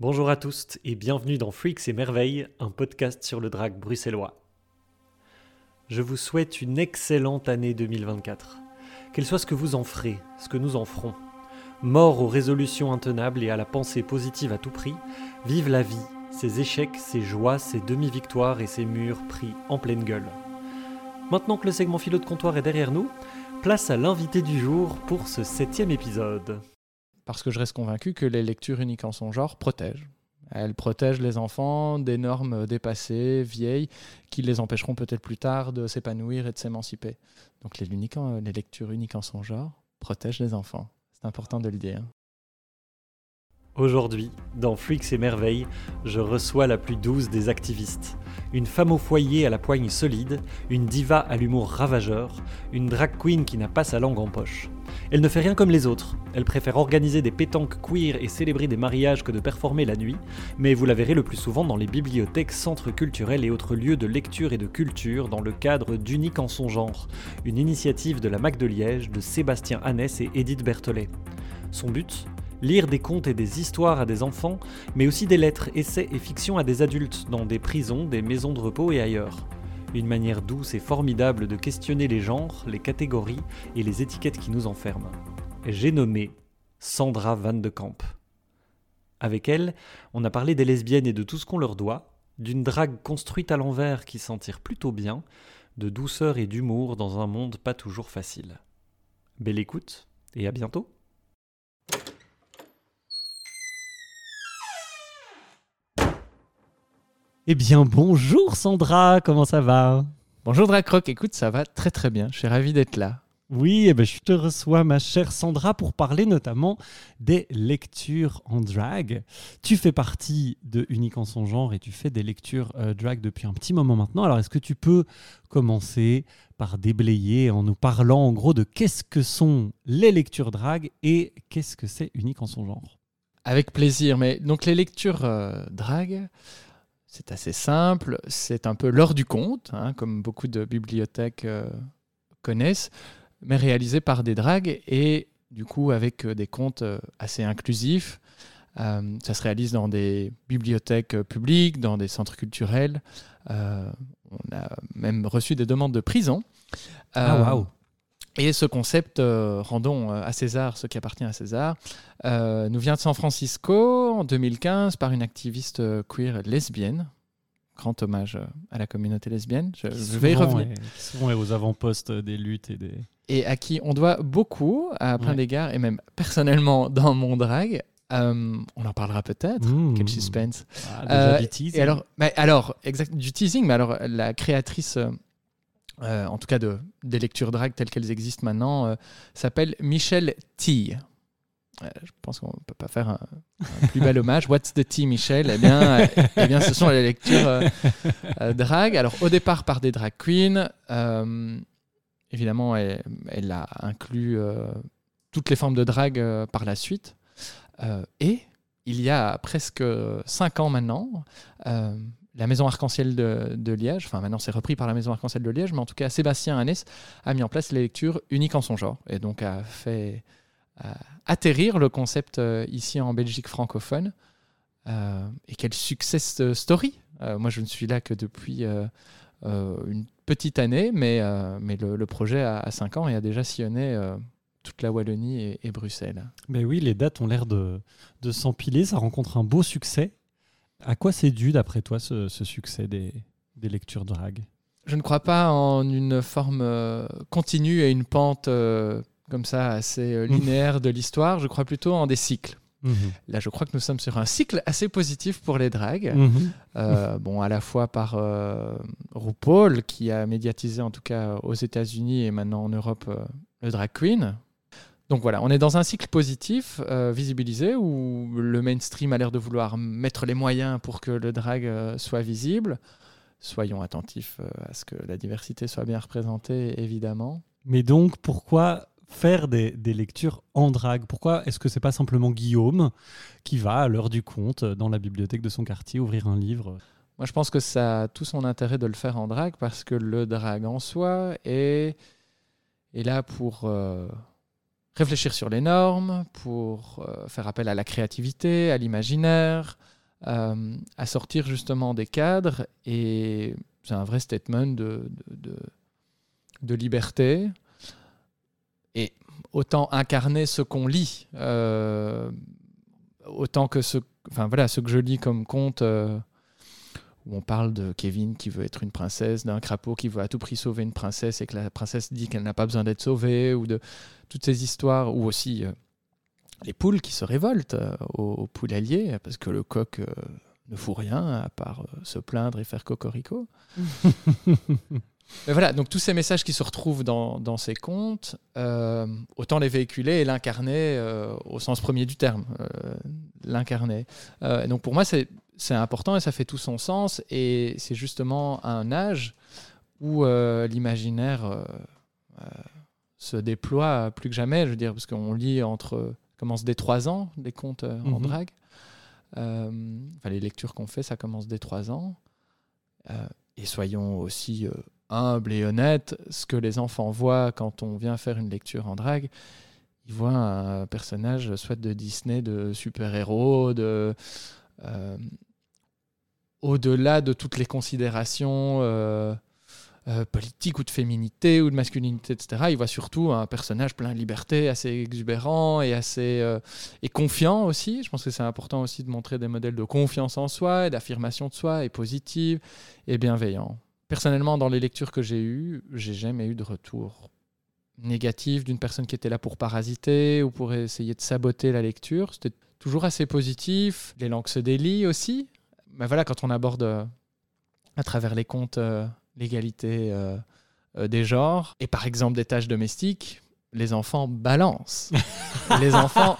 Bonjour à tous et bienvenue dans Freaks et Merveilles, un podcast sur le drag bruxellois. Je vous souhaite une excellente année 2024. Qu'elle soit ce que vous en ferez, ce que nous en ferons. Mort aux résolutions intenables et à la pensée positive à tout prix, vive la vie, ses échecs, ses joies, ses demi-victoires et ses murs pris en pleine gueule. Maintenant que le segment philo de comptoir est derrière nous, place à l'invité du jour pour ce septième épisode parce que je reste convaincu que les lectures uniques en son genre protègent. Elles protègent les enfants des normes dépassées, vieilles, qui les empêcheront peut-être plus tard de s'épanouir et de s'émanciper. Donc les, les lectures uniques en son genre protègent les enfants. C'est important de le dire. Aujourd'hui, dans Freaks et Merveilles, je reçois la plus douce des activistes. Une femme au foyer à la poigne solide, une diva à l'humour ravageur, une drag queen qui n'a pas sa langue en poche. Elle ne fait rien comme les autres. Elle préfère organiser des pétanques queer et célébrer des mariages que de performer la nuit, mais vous la verrez le plus souvent dans les bibliothèques, centres culturels et autres lieux de lecture et de culture dans le cadre d'Unique en son genre, une initiative de la MAC de Liège, de Sébastien Annès et Edith Berthollet. Son but? Lire des contes et des histoires à des enfants, mais aussi des lettres, essais et fictions à des adultes dans des prisons, des maisons de repos et ailleurs. Une manière douce et formidable de questionner les genres, les catégories et les étiquettes qui nous enferment. J'ai nommé Sandra Van de Kamp. Avec elle, on a parlé des lesbiennes et de tout ce qu'on leur doit, d'une drague construite à l'envers qui s'en tire plutôt bien, de douceur et d'humour dans un monde pas toujours facile. Belle écoute et à bientôt Eh bien, bonjour Sandra, comment ça va? Bonjour Dracroc, écoute, ça va très très bien, je suis ravi d'être là. Oui, eh ben, je te reçois, ma chère Sandra, pour parler notamment des lectures en drag. Tu fais partie de Unique en son genre et tu fais des lectures euh, drag depuis un petit moment maintenant. Alors, est-ce que tu peux commencer par déblayer en nous parlant en gros de qu'est-ce que sont les lectures drag et qu'est-ce que c'est Unique en son genre? Avec plaisir, mais donc les lectures euh, drag, c'est assez simple, c'est un peu l'heure du conte, hein, comme beaucoup de bibliothèques euh, connaissent, mais réalisé par des dragues et du coup avec euh, des contes euh, assez inclusifs. ça se réalise dans des bibliothèques publiques, dans des centres culturels. on a même reçu des demandes de prison. ah, waouh! Et ce concept, rendons à César ce qui appartient à César, nous vient de San Francisco en 2015 par une activiste queer lesbienne. Grand hommage à la communauté lesbienne. Je, vais y revenir. souvent aux avant-postes des luttes et des. Et à qui on doit beaucoup, à plein d'égards, et même personnellement dans mon drag. on en parlera peut-être. Mmh. Quel suspense. Ah, déjà du teasing. Et alors, mais alors exact, du teasing, mais alors la créatrice euh, en tout cas de, des lectures drag telles qu'elles existent maintenant, euh, s'appelle Michel T. Euh, je pense qu'on ne peut pas faire un, plus bel hommage. What's the tea, Michel? Eh bien, eh bien, ce sont les lectures drag. Alors, au départ, par des drag queens. évidemment, elle, elle, a inclus toutes les formes de drag par la suite. et il y a presque cinq ans maintenant, la Maison Arc-en-Ciel de, Liège, enfin maintenant c'est repris par la Maison Arc-en-Ciel de Liège, mais en tout cas Sébastien Annès a mis en place les lectures uniques en son genre et donc a fait atterrir le concept euh, ici en Belgique francophone. Euh, et quel success story euh, Moi je ne suis là que depuis une petite année, mais, mais le, projet a, 5 ans et a déjà sillonné toute la Wallonie et, Bruxelles. Mais oui, les dates ont l'air de, de s'empiler, ça rencontre un beau succès. À quoi c'est dû, d'après toi, ce, succès des, lectures drag Je ne crois pas en une forme euh, continue et une pente euh, comme ça assez euh, linéaire de l'histoire. Je crois plutôt en des cycles. Mhm. Là, je crois que nous sommes sur un cycle assez positif pour les drags. Mhm. bon, à la fois par RuPaul, qui a médiatisé en tout cas aux États-Unis et maintenant en Europe le drag queen, donc voilà, on est dans un cycle positif, euh, visibilisé, où le mainstream a l'air de vouloir mettre les moyens pour que le drag euh, soit visible. Soyons attentifs euh, à ce que la diversité soit bien représentée, évidemment. Mais donc, pourquoi faire des, lectures en drag? Pourquoi est-ce que c'est pas simplement Guillaume qui va, à l'heure du compte, dans la bibliothèque de son quartier, ouvrir un livre? Moi, je pense que ça a tout son intérêt de le faire en drag, parce que le drag en soi est, est là pour réfléchir sur les normes, pour euh, faire appel à la créativité, à l'imaginaire, euh, à sortir justement des cadres. Et c'est un vrai statement de, de, de, liberté. Et autant incarner ce qu'on lit euh, autant que ce, voilà, ce que je lis comme conte où on parle de Kevin qui veut être une princesse, d'un crapaud qui veut à tout prix sauver une princesse et que la princesse dit qu'elle n'a pas besoin d'être sauvée, ou de toutes ces histoires, ou aussi les poules qui se révoltent au, au allié parce que le coq ne fout rien à part euh, se plaindre et faire cocorico. Mais voilà, donc tous ces messages qui se retrouvent dans, dans ces contes, euh, autant les véhiculer et l'incarner euh, au sens premier du terme, l'incarner. donc pour moi, c'est important et ça fait tout son sens. Et c'est justement un âge où l'imaginaire se déploie plus que jamais. Je veux dire, parce qu'on lit entre, commence dès 3 ans, des contes en mhm. drague. Euh, enfin, les lectures qu'on fait, ça commence dès 3 ans. Euh, et soyons aussi euh, humbles et honnêtes, ce que les enfants voient quand on vient faire une lecture en drague, ils voient un personnage soit de Disney, de super-héros, de... au-delà de toutes les considérations euh, politique ou de féminité ou de masculinité, etc. Il voit surtout un personnage plein de liberté, assez exubérant et assez euh, et confiant aussi. Je pense que c'est important aussi de montrer des modèles de confiance en soi et d'affirmation de soi et positive et bienveillant. Personnellement, dans les lectures que j'ai eues, j'ai jamais eu de retour négatif d'une personne qui était là pour parasiter ou pour essayer de saboter la lecture. C'était toujours assez positif. Les langues se délient aussi. Mais voilà, quand on aborde euh, à travers les contes l'égalité euh, euh, des genres. Et par exemple, des tâches domestiques, les enfants balancent. les enfants.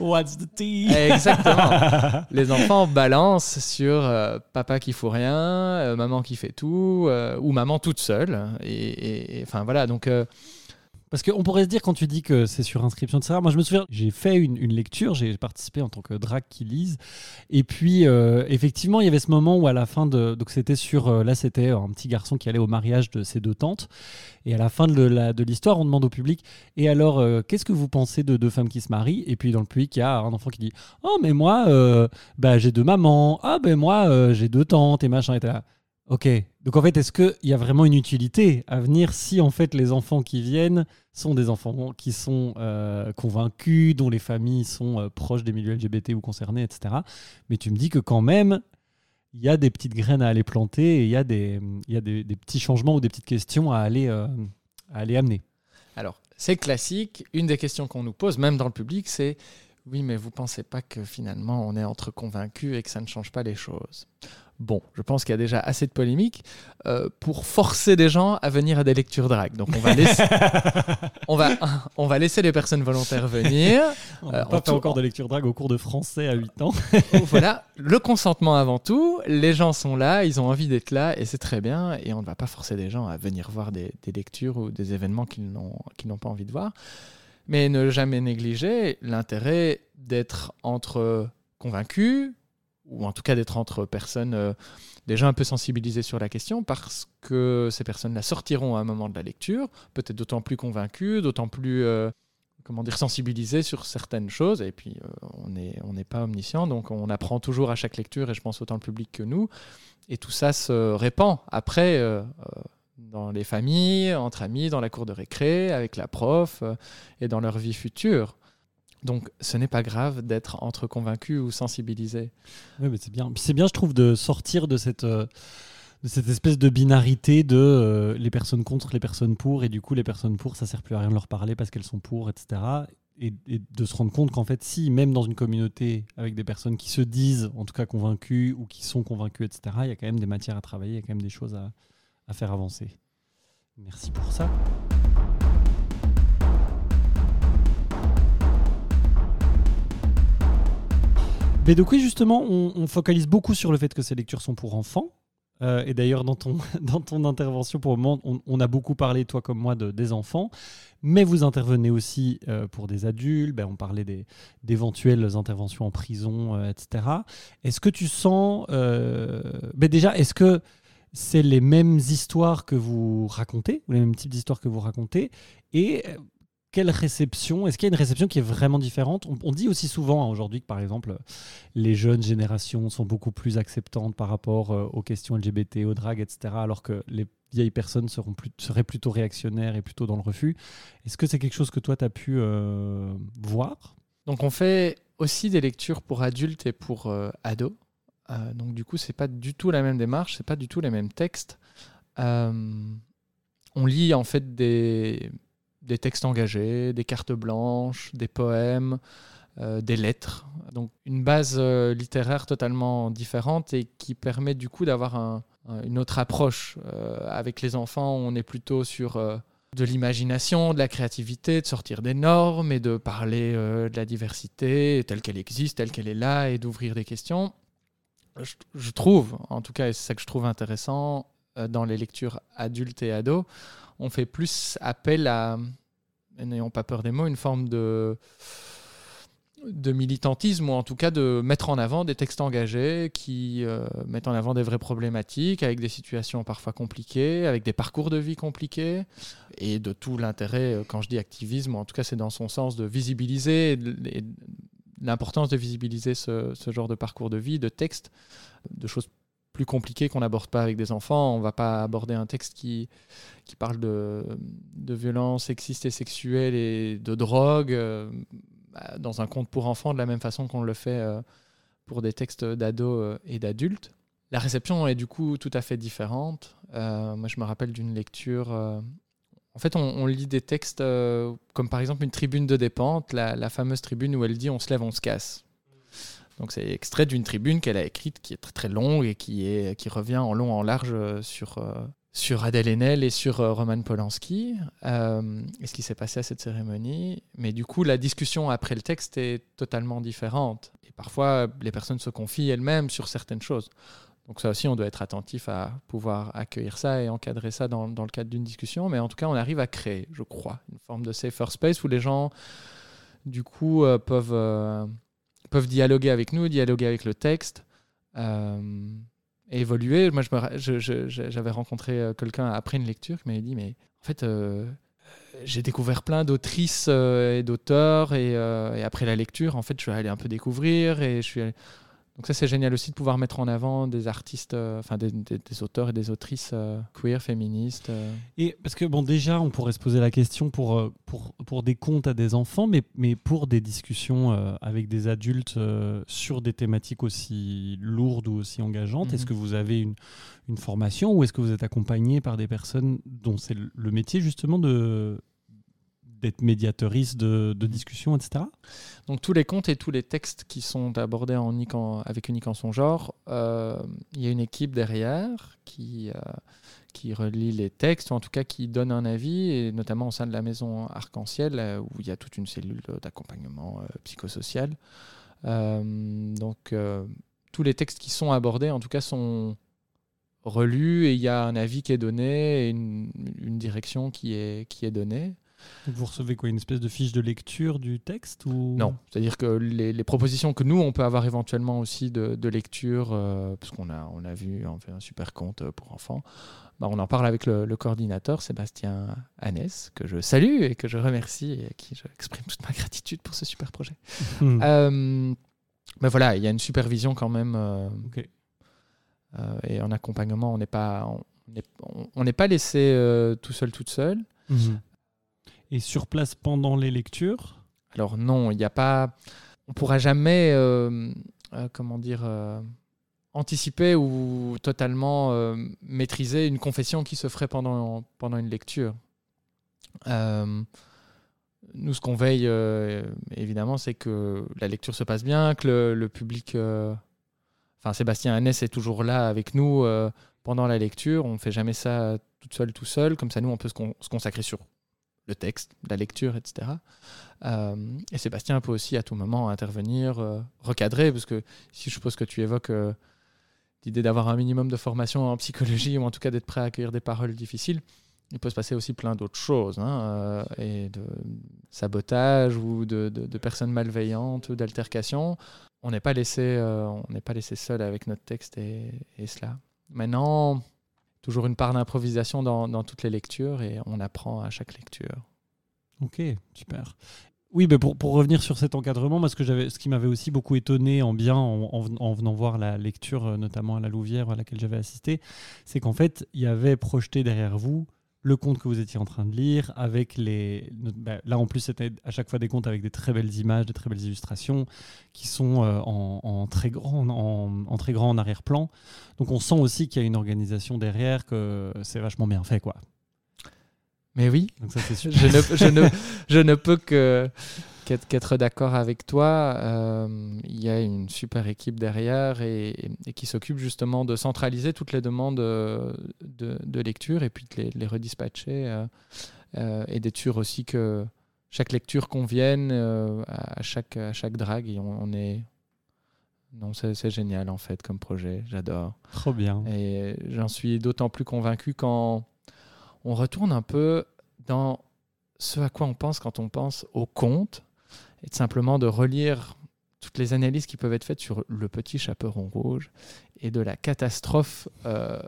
What's the tea? Exactement. les enfants balancent sur euh, papa qui fout rien, maman qui fait tout, ou maman toute seule. Et enfin voilà, donc parce qu'on pourrait se dire, quand tu dis que c'est sur inscription, etc., moi je me souviens, j'ai fait une, lecture, j'ai participé en tant que drague qui lise. Et puis, euh, effectivement, il y avait ce moment où à la fin de. Donc c'était sur. Euh, là, c'était un petit garçon qui allait au mariage de ses deux tantes. Et à la fin de l'histoire, on demande au public Et alors, euh, qu'est-ce que vous pensez de deux femmes qui se marient? Et puis dans le public, il y a un enfant qui dit Oh, mais moi, bah, j'ai deux mamans. Ah, ben moi, j'ai deux tantes et machin. Et là. Ok. Donc en fait, est-ce qu'il y a vraiment une utilité à venir si en fait les enfants qui viennent sont des enfants qui sont euh, convaincus, dont les familles sont euh, proches des milieux LGBT ou concernés, etc. Mais tu me dis que quand même, il y a des petites graines à aller planter et il y a des, y a des, petits changements ou des petites questions à aller, euh, à aller amener. Alors, c'est classique. Une des questions qu'on nous pose, même dans le public, c'est oui, mais vous pensez pas que finalement on est entre convaincus et que ça ne change pas les choses? Bon, je pense qu'il y a déjà assez de polémiques euh, pour forcer des gens à venir à des lectures drag. Donc on va laisser, on va, on va laisser les personnes volontaires venir. On n'a pas fait encore de lecture drag au cours de français à 8 ans. voilà, le consentement avant tout. Les gens sont là, ils ont envie d'être là et c'est très bien. Et on ne va pas forcer des gens à venir voir des, des lectures ou des événements qu'ils n'ont pas envie de voir. Mais ne jamais négliger l'intérêt d'être entre convaincus, ou en tout cas d'être entre personnes euh, déjà un peu sensibilisées sur la question, parce que ces personnes-là sortiront à un moment de la lecture, peut-être d'autant plus convaincues, d'autant plus euh, comment dire sensibilisées sur certaines choses. Et puis euh, on n'est on pas omniscient, donc on apprend toujours à chaque lecture, et je pense autant le public que nous. Et tout ça se répand après dans les familles, entre amis, dans la cour de récré, avec la prof et dans leur vie future. Donc, ce n'est pas grave d'être entre convaincu ou sensibilisé. Oui, mais c'est bien. c'est bien, je trouve, de sortir de cette, euh, de cette espèce de binarité de euh, les personnes contre, les personnes pour, et du coup, les personnes pour, ça sert plus à rien de leur parler parce qu'elles sont pour, etc. Et, de se rendre compte qu'en fait, si, même dans une communauté avec des personnes qui se disent, en tout cas, convaincues ou qui sont convaincues, etc., il y a quand même des matières à travailler, il y a quand même des choses à, à faire avancer. Merci pour ça. Donc oui, justement, on, focalise beaucoup sur le fait que ces lectures sont pour enfants. Euh, et d'ailleurs, dans ton, dans ton intervention pour le moment, on, a beaucoup parlé, toi comme moi, de, des enfants. Mais vous intervenez aussi euh, pour des adultes. Ben, on parlait d'éventuelles interventions en prison, euh, etc. Est-ce que tu sens... Ben déjà, est-ce que c'est les mêmes histoires que vous racontez, ou les mêmes types d'histoires que vous racontez? Et quelle réception Est-ce qu'il y a une réception qui est vraiment différente? On, dit aussi souvent hein, aujourd'hui que, par exemple, les jeunes générations sont beaucoup plus acceptantes par rapport euh, aux questions LGBT, aux dragues, etc., alors que les vieilles personnes seront seraient plutôt réactionnaires et plutôt dans le refus. Est-ce que c'est quelque chose que toi, tu as pu euh, voir? Donc, on fait aussi des lectures pour adultes et pour euh, ados. donc, du coup, c'est pas du tout la même démarche, c'est pas du tout les mêmes textes. on lit en fait des des textes engagés, des cartes blanches, des poèmes, euh, des lettres. Donc une base euh, littéraire totalement différente et qui permet du coup d'avoir une autre approche. Euh, avec les enfants, on est plutôt sur de l'imagination, de la créativité, de sortir des normes et de parler de la diversité telle qu'elle existe, telle qu'elle est là et d'ouvrir des questions. Je, je, trouve, en tout cas, et c'est ça que je trouve intéressant dans les lectures adultes et ados, on fait plus appel à, n'ayons pas peur des mots, une forme de, de militantisme ou en tout cas de mettre en avant des textes engagés qui euh, mettent en avant des vraies problématiques avec des situations parfois compliquées, avec des parcours de vie compliqués et de tout l'intérêt, euh, quand je dis activisme, en tout cas c'est dans son sens de visibiliser l'importance de visibiliser ce, ce, genre de parcours de vie, de textes, de choses plus compliqué qu'on n'aborde pas avec des enfants. On va pas aborder un texte qui, qui parle de, de violence sexiste et sexuelle et de drogue euh, bah, dans un conte pour enfants de la même façon qu'on le fait euh, pour des textes d'ados euh, et d'adultes. La réception est du coup tout à fait différente. moi, je me rappelle d'une lecture. en fait, on, lit des textes comme par exemple une tribune de dépente, la, la fameuse tribune où elle dit on se lève, on se casse. Donc c'est extrait d'une tribune qu'elle a écrite qui est très très longue et qui, est, qui revient en long en large euh, sur, euh, sur Adèle Haenel et sur euh, Roman Polanski et ce qui s'est passé à cette cérémonie. Mais du coup, la discussion après le texte est totalement différente. Et parfois, les personnes se confient elles-mêmes sur certaines choses. Donc ça aussi, on doit être attentif à pouvoir accueillir ça et encadrer ça dans, dans le cadre d'une discussion. Mais en tout cas, on arrive à créer, je crois, une forme de safer space où les gens, du coup, peuvent peuvent dialoguer avec nous, dialoguer avec le texte, euh, évoluer. Moi, j'avais rencontré euh, quelqu'un après une lecture qui m'avait dit, mais en fait, euh, j'ai découvert plein d'autrices et d'auteurs, et, et, après la lecture, en fait, je suis allé un peu découvrir, et je suis allé, donc ça c'est génial aussi de pouvoir mettre en avant des artistes, euh, enfin des, auteurs et des autrices euh, queer, féministes. Euh. Et parce que bon déjà on pourrait se poser la question pour, pour, pour des contes à des enfants, mais, mais pour des discussions avec des adultes sur des thématiques aussi lourdes ou aussi engageantes, est-ce mhm. que vous avez une, une formation ou est-ce que vous êtes accompagné par des personnes dont c'est le métier justement de d'être médiatrice de, de discussion, etc. Donc tous les contes et tous les textes qui sont abordés en, avec Unique en son genre, euh, il y a une équipe derrière qui, euh, qui relie les textes, ou en tout cas qui donne un avis, et notamment au sein de la maison Arc-en-Ciel, euh, où il y a toute une cellule d'accompagnement psychosocial. donc tous les textes qui sont abordés, en tout cas, sont relus et il y a un avis qui est donné et une, une direction qui est, qui est donnée vous recevez quoi Une espèce de fiche de lecture du texte ou... Non, c'est-à-dire que les, propositions que nous, on peut avoir éventuellement aussi de, lecture, euh, parce qu'on a, on a vu, on fait un super compte pour enfants, bah, on en parle avec le, coordinateur Sébastien Annès, que je salue et que je remercie et à qui j'exprime toute ma gratitude pour ce super projet. Hmm. Euh, mais voilà, il y a une supervision quand même. Euh, et en accompagnement, on n'est pas, on n'est pas laissé tout seul, toute seule. Mhm et sur place pendant les lectures Alors non, il n'y a pas. On pourra jamais, euh, euh, comment dire, euh, anticiper ou totalement maîtriser une confession qui se ferait pendant, pendant une lecture. nous, ce qu'on veille, évidemment, c'est que la lecture se passe bien, que le, public. Enfin, Sébastien Annès est toujours là avec nous pendant la lecture. On ne fait jamais ça toute seule, tout seul. Comme ça, nous, on peut se consacrer sur le texte, la lecture, etc. Euh, et Sébastien peut aussi à tout moment intervenir, euh, recadrer, parce que si je suppose que tu évoques euh, l'idée d'avoir un minimum de formation en psychologie, ou en tout cas d'être prêt à accueillir des paroles difficiles, il peut se passer aussi plein d'autres choses, hein, et de sabotage ou de, personnes malveillantes ou d'altercations. On n'est pas laissé, pas laissé seul avec notre texte et, et cela. Maintenant, toujours une part d'improvisation dans, toutes les lectures et on apprend à chaque lecture. Ok, super. Oui, mais pour, pour revenir sur cet encadrement, moi, ce, que ce qui m'avait aussi beaucoup étonné en bien, en venant voir la lecture, euh, notamment à la Louvière à laquelle j'avais assisté, c'est qu'en fait, il y avait projeté derrière vous le conte que vous étiez en train de lire, avec les... bah, là, en plus, c'était à chaque fois des contes avec des très belles images, des très belles illustrations, qui sont euh, en, en très grand en, en très grand en arrière-plan. Donc, on sent aussi qu'il y a une organisation derrière, que c'est vachement bien fait, quoi. Mais oui, Donc ça, c'est super. je ne, je ne, je ne peux que qu'être d'accord avec toi. Euh, il y a une super équipe derrière et, et qui s'occupe justement de centraliser toutes les demandes euh, de, de lecture et puis de les, les redispatcher euh, euh, et d'être sûr aussi que chaque lecture convienne à, chaque, à chaque drague. Et on, on est... Non, c'est c'est génial en fait comme projet, j'adore. Trop bien. Et j'en suis d'autant plus convaincu quand on retourne un peu dans ce à quoi on pense quand on pense au conte, et de simplement de relire toutes les analyses qui peuvent être faites sur le petit chaperon rouge et de la catastrophe euh,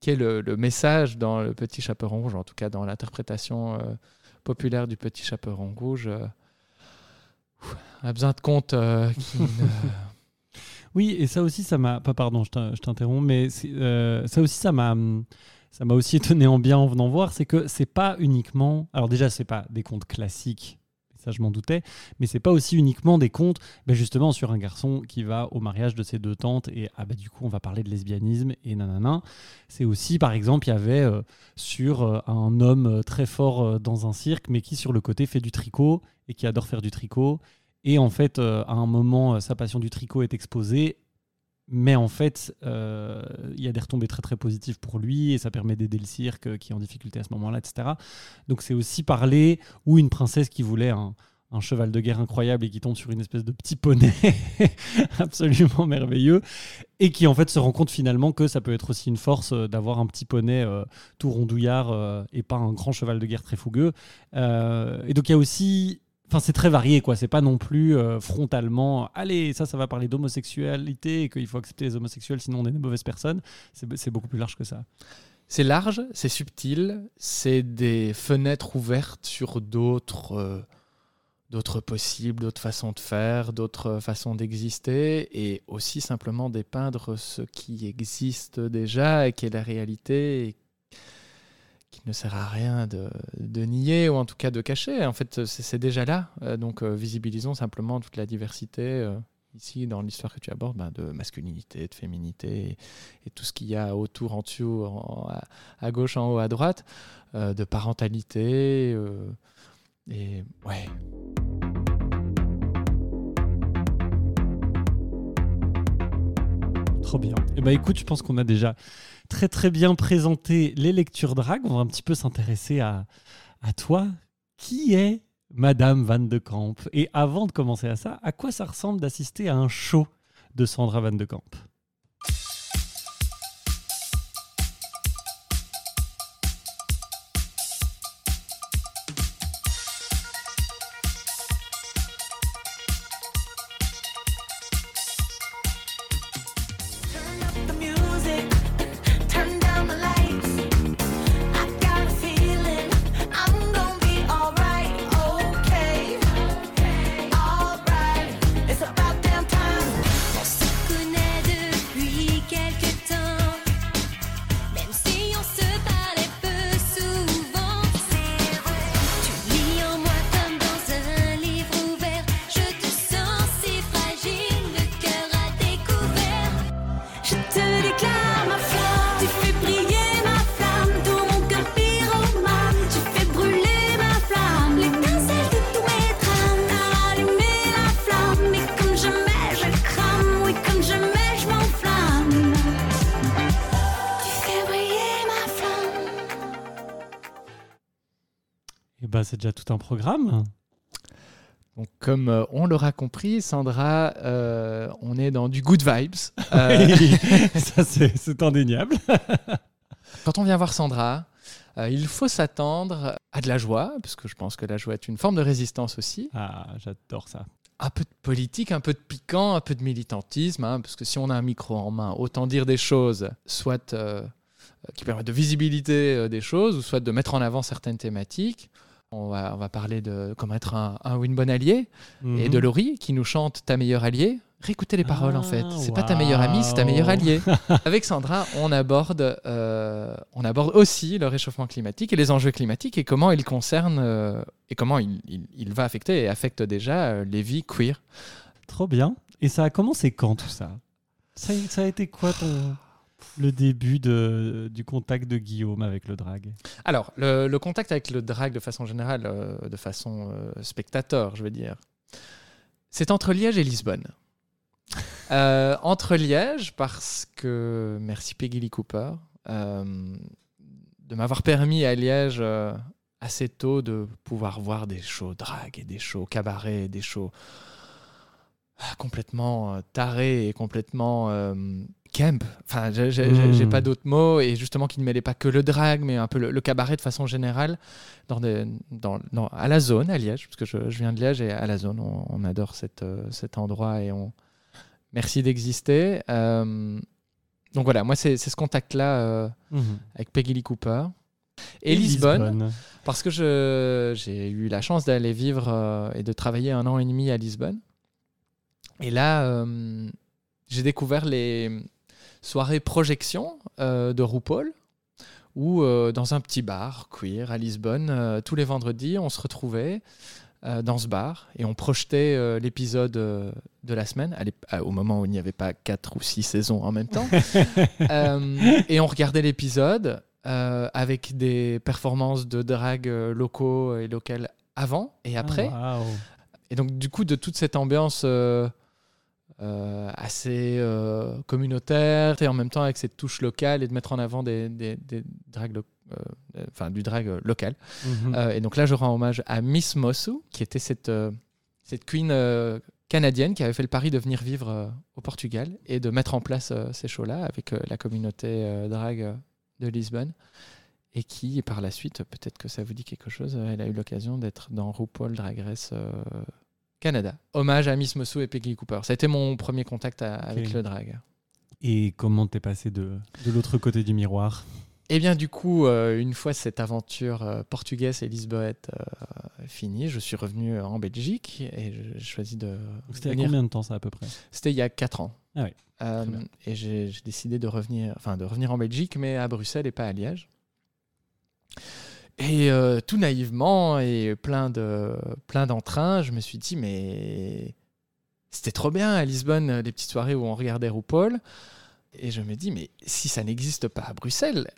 qui est le, le message dans le petit chaperon rouge, en tout cas dans l'interprétation euh, populaire du petit chaperon rouge. euh, on a besoin de contes euh, qui ne- Oui, et ça aussi, ça m'a. Pas pardon, je t'in- je t'interromps, mais euh, ça aussi, ça m'a. Ça m'a aussi étonné en bien en venant voir, c'est que c'est pas uniquement. Alors déjà, c'est pas des contes classiques, ça je m'en doutais, mais c'est pas aussi uniquement des contes, ben justement sur un garçon qui va au mariage de ses deux tantes et ah bah du coup on va parler de lesbianisme et nanana. C'est aussi par exemple il y avait euh, sur euh, un homme euh, très fort dans un cirque, mais qui sur le côté fait du tricot et qui adore faire du tricot. Et en fait, à un moment, sa passion du tricot est exposée. Mais en fait, euh, il y a des retombées très très positives pour lui et ça permet d'aider le cirque euh, qui est en difficulté à ce moment-là, etc. Donc c'est aussi parler ou une princesse qui voulait un, cheval de guerre incroyable et qui tombe sur une espèce de petit poney absolument merveilleux et qui en fait se rend compte finalement que ça peut être aussi une force euh, d'avoir un petit poney tout rondouillard et pas un grand cheval de guerre très fougueux. Et donc il y a aussi Enfin, c'est très varié, quoi. C'est pas non plus euh, frontalement. Allez, ça, ça va parler d'homosexualité et qu'il faut accepter les homosexuels, sinon on est des mauvaises personnes. C'est beaucoup plus large que ça. C'est large, c'est subtil, c'est des fenêtres ouvertes sur d'autres euh, d'autres possibles, d'autres façons de faire, d'autres façons d'exister, et aussi simplement dépeindre ce qui existe déjà et qui est la réalité, et qui ne sert à rien de, de nier ou en tout cas de cacher. En fait, c'est déjà là. Euh, donc, euh, visibilisons simplement toute la diversité. euh, Ici, dans l'histoire que tu abordes, ben, de masculinité, de féminité, et, tout ce qu'il y a autour, en dessous, à, gauche, en haut, à droite, de parentalité. et ouais, Trop bien. Et bah écoute, je pense qu'on a déjà très très bien présenté les lectures drag. On va un petit peu s'intéresser à, à toi. Qui est Madame Van de Kamp? Et avant de commencer à ça, à quoi ça ressemble d'assister à un show de Sandra Van de Kamp? Programme. donc comme euh, on l'aura compris, Sandra, euh, on est dans du good vibes. Euh, ça c'est indéniable. Quand on vient voir Sandra, il faut s'attendre à de la joie, parce que je pense que la joie est une forme de résistance aussi. Ah, j'adore ça. Un peu de politique, un peu de piquant, un peu de militantisme, hein, parce que si on a un micro en main, autant dire des choses, soit qui permettent de visibilité des choses, ou soit de mettre en avant certaines thématiques. On va, on va parler de comment être un, un ou une bonne allié. Et Mhm. de Laurie qui nous chante Ta meilleure alliée. Réécoutez les paroles en fait. C'est pas ta meilleure amie, c'est ta meilleure alliée. Avec Sandra, on aborde, euh, on aborde aussi le réchauffement climatique et les enjeux climatiques et comment il concerne euh, et comment il, il- il va affecter et affecte déjà euh, les vies queer. Trop bien. Et ça a commencé quand tout ça? Ça, ça a été quoi ton le début de, du contact de Guillaume avec le drag Alors, le, le contact avec le drag de façon générale, euh, de façon euh, spectateur, je veux dire, c'est entre Liège et Lisbonne. Euh, entre Liège, parce que, merci Peggy Lee Cooper, de m'avoir permis à Liège assez tôt de pouvoir voir des shows drag et des shows cabaret, et des shows complètement tarés et complètement camp. Enfin, j'ai j'ai- j'ai- j'ai Mm. pas d'autres mots et justement qui ne mêlait pas que le drag, mais un peu le, le cabaret de façon générale dans des, dans, dans- à la zone, à Liège, parce que je, je viens de Liège et à la zone, on, on adore cette, euh, cet endroit et on merci d'exister. Euh, donc voilà, moi c'est ce contact-là euh, avec Peggy Lee Cooper. Et, Lisbonne, parce que j'ai eu la chance d'aller vivre euh, et de travailler un an et demi à Lisbonne. Et là, j'ai découvert les soirées projection euh, de RuPaul, où euh, dans un petit bar queer à Lisbonne, euh, tous les vendredis, on se retrouvait dans ce bar et on projetait l'épisode de la semaine, au moment où il n'y avait pas quatre ou six saisons en même temps. Euh, et on regardait l'épisode euh, avec des performances de drag locaux et locales avant et après. Ah. Et donc, du coup, de toute cette ambiance euh, euh, assez euh, communautaire et en même temps avec cette touche locale et de mettre en avant des, des, des drags lo- euh, enfin, du drag euh, local. Mhm. Euh, et donc là, je rends hommage à Miss Mosu, qui était cette, cette queen canadienne qui avait fait le pari de venir vivre au Portugal et de mettre en place ces shows-là avec la communauté drag de Lisbonne. Et qui, par la suite, peut-être que ça vous dit quelque chose, elle a eu l'occasion d'être dans RuPaul Drag Race Canada. Hommage à Miss Mosu et Peggy Cooper. Ça a été mon premier contact à- avec le drag. Et comment t'es passé de, de l'autre côté du miroir? Et bien du coup, euh, une fois cette aventure euh, portugaise et lisboète euh, finie, je suis revenu en Belgique et j'ai choisi de C'était il y a combien de temps ça à peu près? C'était il y a 4 ans. Ah oui, et j'ai j'ai décidé de revenir, enfin de revenir en Belgique, mais à Bruxelles et pas à Liège. Et euh, tout naïvement et plein de plein d'entrain, je me suis dit mais c'était trop bien à Lisbonne les petites soirées où on regardait RuPaul. Et je me dis mais si ça n'existe pas à Bruxelles,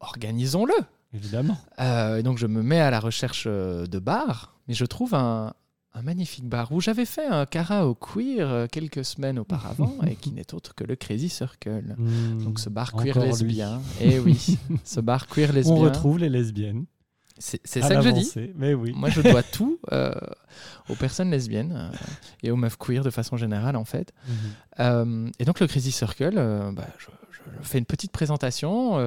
organisons-le. Évidemment. Euh, et donc je me mets à la recherche euh, de bars, mais je trouve un, un magnifique bar où j'avais fait un karaoke queer euh, quelques semaines auparavant et qui n'est autre que le Crazy Circle. Hmm. Donc ce bar queer lesbien. Et oui, ce bar queer lesbien. On retrouve les lesbiennes. C'est ça que je dis. l'avancée, Mais oui. Moi, je dois tout euh, aux personnes lesbiennes euh, et aux meufs queer de façon générale, en fait. Mhm. Euh, et donc, le Crazy Circle, bah, je, je fais une petite présentation.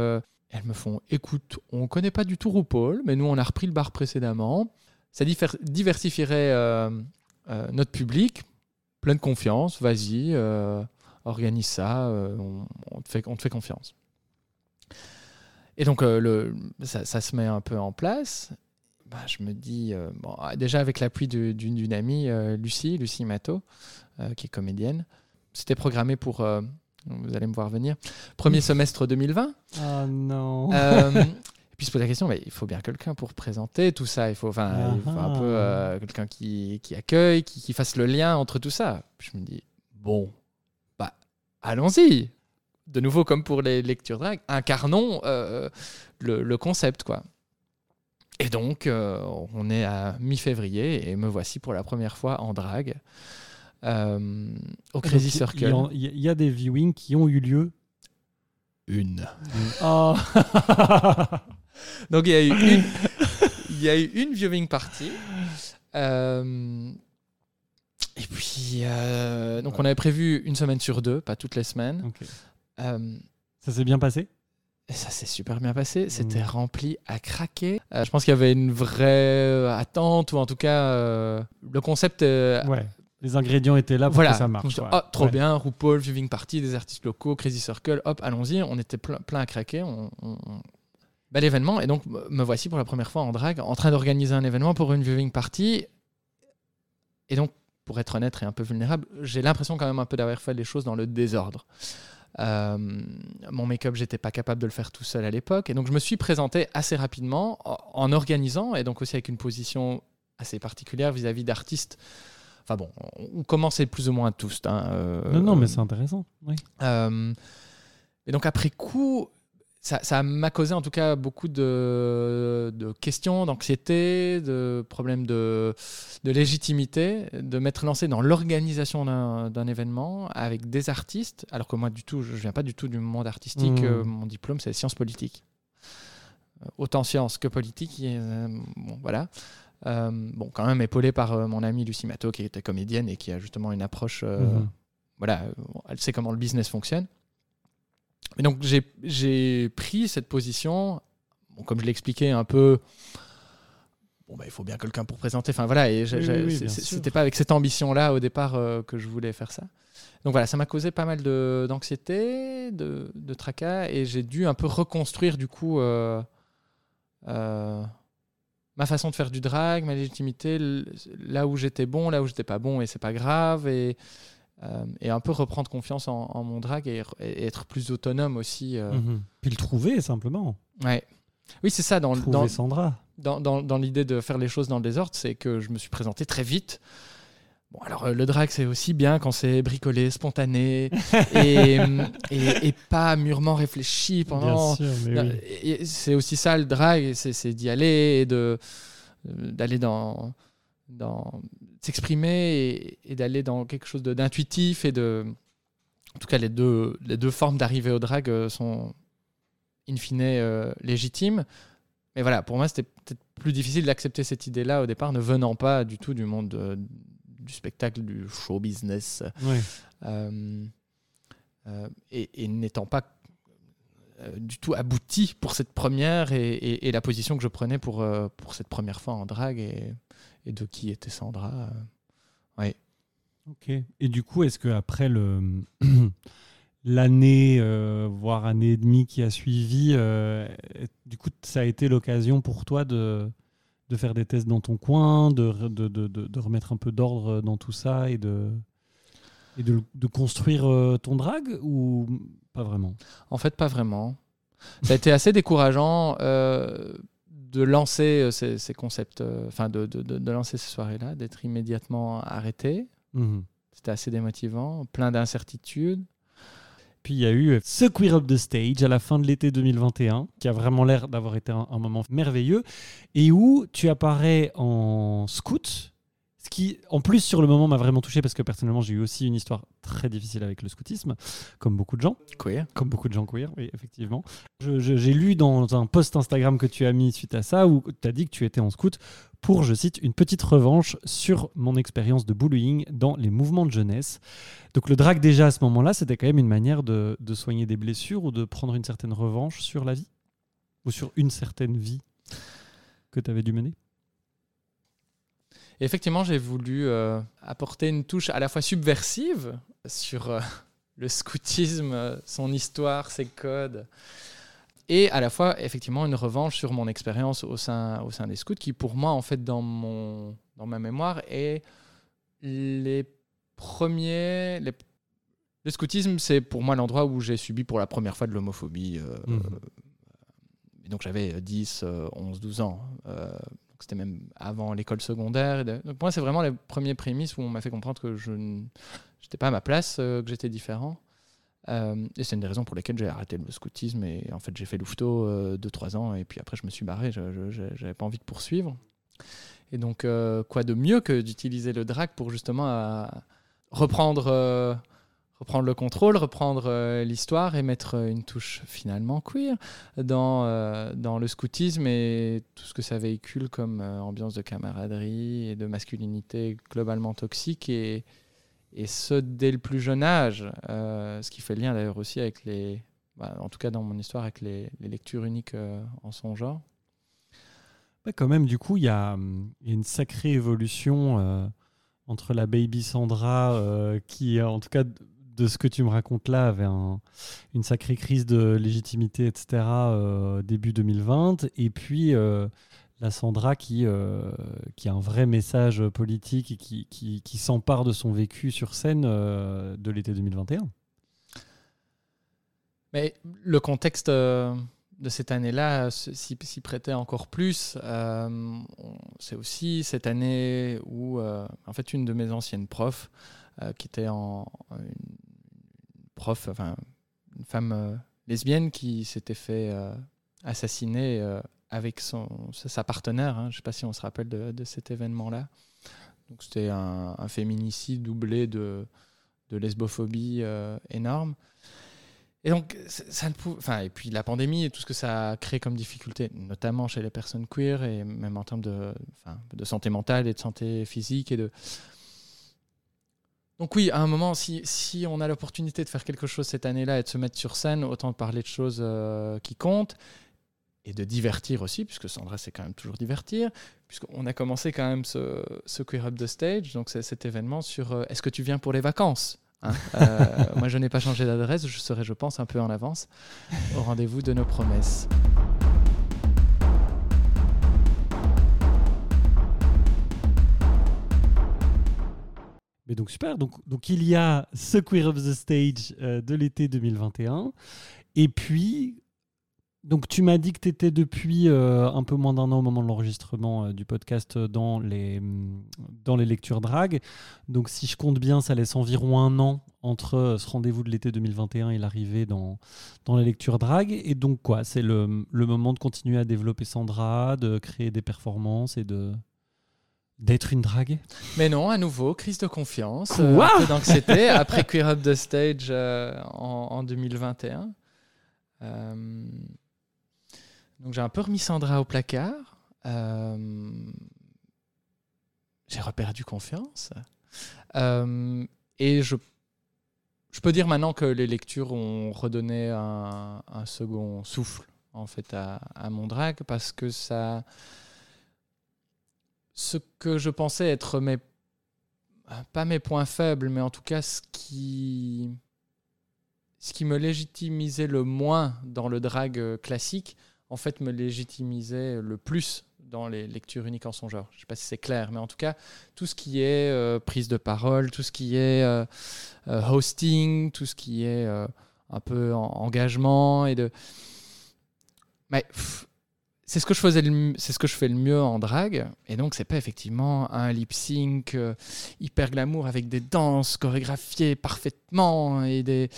elles me font écoute, on connaît pas du tout RuPaul, mais nous, on a repris le bar précédemment. Ça diversifierait notre public. Pleine confiance, vas-y, organise ça, on, on te fait, on te fait confiance. Et donc, euh, le, ça, ça se met un peu en place. Bah, je me dis, euh, bon, ah, déjà avec l'appui d'une amie, euh, Lucie, Lucie Matteau, qui est comédienne, c'était programmé pour, vous allez me voir venir, premier semestre 2020. Ah non. Et puis se pose la question, mais il faut bien quelqu'un pour présenter tout ça. Il faut, enfin, il faut un Ah. peu euh, quelqu'un qui, qui accueille, qui, qui fasse le lien entre tout ça. Puis je me dis, bon, bah, allons-y. De nouveau, comme pour les lectures drag, incarnons euh, le, le concept, quoi. Et donc, euh, on est à mi-février et me voici pour la première fois en drague euh, au Crazy Donc, il- Circle. Il y, a- des viewings qui ont eu lieu. Une. Oh. Donc il y a eu une, il y a eu une viewing party. Et puis, euh, donc on avait prévu une semaine sur deux, pas toutes les semaines. Euh, Ça s'est bien passé? Et ça s'est super bien passé. C'était Mm. rempli à craquer. Euh, je pense qu'il y avait une vraie attente, ou en tout cas, euh, le concept. euh, Ouais. Les ingrédients étaient là pour voilà, que ça marche. je- ouais. oh, trop Ouais. bien, RuPaul, viewing party, des artistes locaux, Crazy Circle, hop, allons-y. On était plein, plein à craquer. On, on- bah, l'événement. Et donc, me me voici pour la première fois en drague, en train d'organiser un événement pour une viewing party. Et donc, pour être honnête et un peu vulnérable, j'ai l'impression quand même un peu d'avoir fait les choses dans le désordre. Euh, mon make-up, j'étais pas capable de le faire tout seul à l'époque. Et donc, je me suis présenté assez rapidement en, organisant, et donc aussi avec une position assez particulière vis-à-vis d'artistes. Enfin bon, on, on commençait plus ou moins tous. hein, euh, non, non, mais c'est intéressant. Oui. euh, et donc après coup, ça m'a causé en tout cas beaucoup de, de questions, d'anxiété, de problèmes de, de légitimité, de m'être lancé dans l'organisation d'un événement avec des artistes, alors que moi du tout, je viens pas du tout du monde artistique. Mmh. euh, mon diplôme, c'est sciences politiques. Euh, Autant sciences que politique. et, euh, bon, voilà. Euh, bon, quand même épaulé par euh, mon amie Lucie Matteau, qui était comédienne et qui a justement une approche euh, Mhm. voilà, elle sait comment le business fonctionne. Donc j'ai- pris cette position, bon, comme je l'ai expliqué un peu, bon, bah, il faut bien quelqu'un pour présenter, enfin voilà, et Oui, c'était pas avec cette ambition-là au départ euh, que je voulais faire ça. Donc voilà, ça m'a causé pas mal de- d'anxiété, de, de tracas, et j'ai dû un peu reconstruire du coup euh, euh, ma façon de faire du drag, ma légitimité, là où j'étais bon, là où j'étais pas bon, et c'est pas grave, et, euh, et un peu reprendre confiance en, en mon drag et, et être plus autonome aussi. euh. Mhm. Puis le trouver, simplement. Ouais. Oui, c'est ça, dans, Trouver dans, Sandra. dans, dans- dans l'idée de faire les choses dans le désordre, c'est que je me suis présenté très vite. Bon, alors euh, le drag, c'est aussi bien quand c'est bricolé, spontané et, et, et pas mûrement réfléchi pendant. Oui. C'est aussi ça le drag, c'est d'y aller et euh, d'aller dans dans s'exprimer et, et d'aller dans quelque chose d'intuitif et de en tout cas les deux les deux formes d'arriver au drag euh, sont in fine euh, légitimes mais voilà pour moi c'était peut-être plus difficile d'accepter cette idée là au départ ne venant pas du tout du monde euh, du spectacle du show business Ouais. euh, euh, et, et n'étant pas du tout abouti pour cette première et, et- et la position que je prenais pour, pour cette première fois en drague et, et de qui était Sandra. euh. Ok. Et du coup, est-ce que après le l'année, euh, voire année et demie qui a suivi, euh, du coup, ça a été l'occasion pour toi de de faire des tests dans ton coin, de, re- de, de, de- de remettre un peu d'ordre dans tout ça et de et de, de construire ton drag ou pas vraiment? En fait, pas vraiment. Ça a été assez décourageant euh, de lancer euh, ces, ces concepts, euh, enfin de, de- de- de lancer ces soirées-là, d'être immédiatement arrêté. Mhm. C'était assez démotivant, plein d'incertitudes. Puis il y a eu ce Queer Up the Stage à la fin de l'été 2021, qui a vraiment l'air d'avoir été un, un moment merveilleux, et où tu apparais en scout, ce qui, en plus, sur le moment, m'a vraiment touché parce que personnellement, j'ai eu aussi une histoire très difficile avec le scoutisme, comme beaucoup de gens, Queer. comme beaucoup de gens queer, oui, effectivement. J'ai lu dans un post Instagram que tu as mis suite à ça, où tu as dit que tu étais en scout pour, je cite, une petite revanche sur mon expérience de bullying dans les mouvements de jeunesse. Donc le drag déjà à ce moment-là, c'était quand même une manière de, de soigner des blessures ou de prendre une certaine revanche sur la vie? Ou sur une certaine vie que tu avais dû mener? Et effectivement, j'ai voulu euh, apporter une touche à la fois subversive sur euh, le scoutisme, euh, son histoire, ses codes, et à la fois effectivement une revanche sur mon expérience au sein, au sein des scouts, qui pour moi, en fait, dans, mon, dans ma mémoire, est les premiers... les- Le scoutisme, c'est pour moi l'endroit où j'ai subi pour la première fois de l'homophobie. euh, et donc j'avais 10, euh, 11, 12 ans. Euh, c'était même avant l'école secondaire. Donc moi, c'est vraiment les premiers prémices où on m'a fait comprendre que je n'étais pas à ma place, euh, que j'étais différent. Euh, et c'est une des raisons pour lesquelles j'ai arrêté le scoutisme. Et en fait, j'ai fait louveteau 2-3 ans. Et puis après, je me suis barré. Je n'avais pas envie de poursuivre. Et donc, euh, quoi de mieux que d'utiliser le drag pour justement euh, reprendre, euh, reprendre le contrôle, reprendre euh, l'histoire et mettre euh, une touche finalement queer dans, euh, dans le scoutisme et tout ce que ça véhicule comme ambiance de camaraderie et de masculinité globalement toxique et, et ce dès le plus jeune âge, ce qui fait lien d'ailleurs aussi avec les, bah, en tout cas dans mon histoire, avec les, lectures uniques en son genre. Ouais, quand même, du coup, il y a, hum, y a une sacrée évolution entre la baby Sandra, qui, en tout cas, de ce que tu me racontes là, avait un- une sacrée crise de légitimité, etc., euh, début 2020. Et puis, euh, la Sandra qui, euh, qui a un vrai message politique et qui, qui, s'empare de son vécu sur scène de l'été 2021. Mais le contexte de cette année-là s'y prêtait encore plus. C'est aussi cette année où, en fait, une de mes anciennes profs, qui était en prof, enfin, une femme euh, lesbienne qui s'était fait euh, assassiner euh, avec son, sa partenaire. hein. Je ne sais pas si on se rappelle de, cet événement-là. Donc c'était un, féminicide doublé de, de lesbophobie énorme. Et donc, ça ne pou- enfin, et puis la pandémie et tout ce que ça a créé comme difficulté, notamment chez les personnes queer et même en termes de, enfin, de santé mentale et de santé physique et de. Donc oui, à un moment, si, si on a l'opportunité de faire quelque chose cette année-là et de se mettre sur scène, autant parler de choses euh, qui comptent et de divertir aussi, puisque Sandra, c'est quand même toujours divertir, puisqu'on a commencé quand même ce, ce Queer Up the Stage, donc c'est cet événement sur euh, est-ce que tu viens pour les vacances Hein, euh, moi, je n'ai pas changé d'adresse. Je serai, je pense, un peu en avance au rendez-vous de nos promesses. Mais donc super, donc, donc il y a ce Queer of the Stage euh, de l'été 2021. Et puis, donc tu m'as dit que tu étais depuis euh, un peu moins d'un an au moment de l'enregistrement euh, du podcast dans les, hum, dans les lectures drag. Donc si je compte bien, ça laisse environ un an entre ce rendez-vous de l'été 2021 et l'arrivée dans, dans les lectures drag. Et donc quoi, c'est le, le moment de continuer à développer Sandra, de créer des performances et de d'être une drague Mais non, à nouveau, crise de confiance, euh, un peu d'anxiété après Queer Up the Stage euh, en, en 2021. Euh, donc j'ai un peu remis Sandra au placard. Euh, j'ai reperdu confiance. Et je, je peux dire maintenant que les lectures ont redonné un, un second souffle en fait à, à mon drag parce que ça ce que je pensais être mes pas mes points faibles mais en tout cas ce qui ce qui me légitimisait le moins dans le drag euh, classique en fait me légitimisait le plus dans les lectures uniques en son genre. Je sais pas si c'est clair, mais en tout cas, tout ce qui est euh, prise de parole, tout ce qui est euh, hosting, tout ce qui est un peu en- engagement et de. Mais c'est ce que je faisais, c'est ce que je fais le mieux en drague, et donc c'est pas effectivement un lip sync euh, hyper glamour avec des danses chorégraphiées parfaitement et des.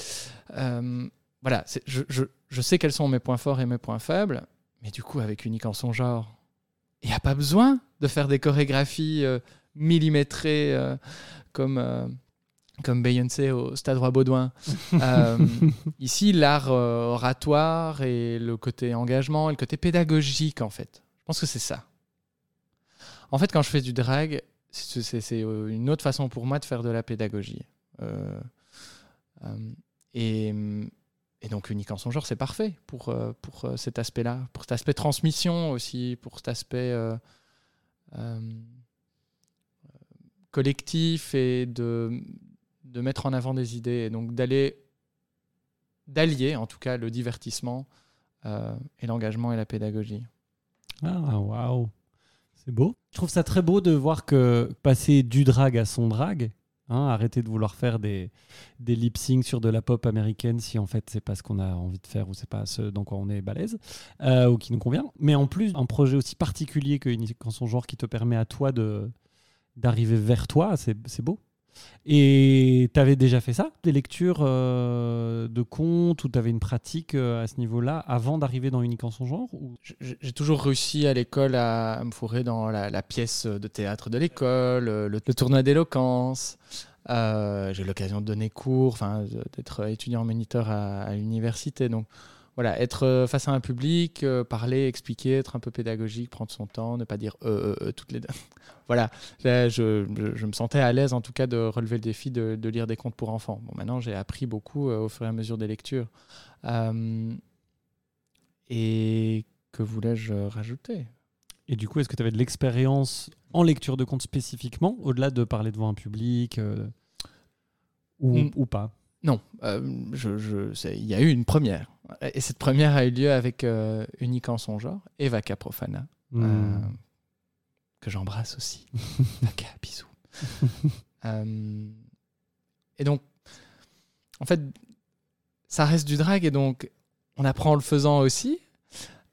euh, voilà, je, sais quels sont mes points forts et mes points faibles, mais du coup, avec unique en son genre, il n'y a pas besoin de faire des chorégraphies euh, millimétrées comme, comme Beyoncé au Stade Roi-Baudouin. Euh, ici, l'art euh, oratoire et le côté engagement et le côté pédagogique, en fait. Je pense que c'est ça. En fait, quand je fais du drag, c'est euh, une autre façon pour moi de faire de la pédagogie. Euh, euh, et, et donc, unique en son genre, c'est parfait pour, pour cet aspect-là, pour cet aspect transmission aussi, pour cet aspect collectif et de, de mettre en avant des idées. Et donc, d'aller, d'allier en tout cas le divertissement euh, et l'engagement et la pédagogie. Ah, waouh. C'est beau. Je trouve ça très beau de voir que passer du drag à son drag, hein, arrêter de vouloir faire des, des lip syncs sur de la pop américaine si en fait c'est pas ce qu'on a envie de faire ou c'est pas ce dans quoi on est balèze euh, ou qui nous convient. Mais en plus, un projet aussi particulier que Unique en son genre qui te permet à toi de d'arriver vers toi, c'est c'est beau. Et tu avais déjà fait ça Des lectures euh, de contes ou tu avais une pratique euh, à ce niveau-là avant d'arriver dans Unique en son genre ou... J'ai toujours réussi à l'école à me fourrer dans la, la pièce de théâtre de l'école, le, le tournoi d'éloquence. Euh, J'ai eu l'occasion de donner cours, d'être étudiant moniteur à, à l'université. Donc, voilà, être euh, face à un public, euh, parler, expliquer, être un peu pédagogique, prendre son temps, ne pas dire euh, euh, euh, toutes les deux. voilà, Là, je, je- je me sentais à l'aise en tout cas de relever le défi de, de lire des contes pour enfants. Bon, maintenant, j'ai appris beaucoup au fur et à mesure des lectures. Et que voulais-je rajouter? Et du coup, est-ce que tu avais de l'expérience en lecture de contes spécifiquement, au-delà de parler devant un public euh, ou, Mm. ou pas? Non, euh, je, je- il y a eu une première. Et cette première a eu lieu avec euh, unique en son genre, Eva Caprofana, Hmm. euh, que j'embrasse aussi. Vaka, bisous. Et donc, en fait, ça reste du drag et donc on apprend en le faisant aussi.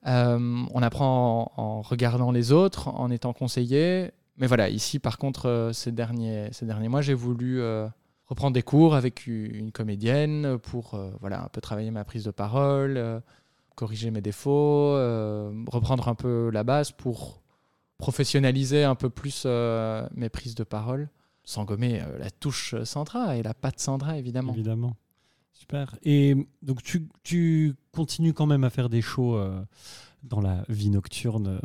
Euh, on apprend en, en regardant les autres, en étant conseillé. Mais voilà, ici, par contre, euh, ces, derniers, ces derniers mois, j'ai voulu euh, reprendre des cours avec une comédienne pour euh, voilà, un peu travailler ma prise de parole, euh, corriger mes défauts, euh, reprendre un peu la base pour professionnaliser un peu plus mes prises de parole, sans gommer la touche Sandra et la patte Sandra, évidemment. Évidemment. Super. Et donc, tu, tu continues quand même à faire des shows dans la vie nocturne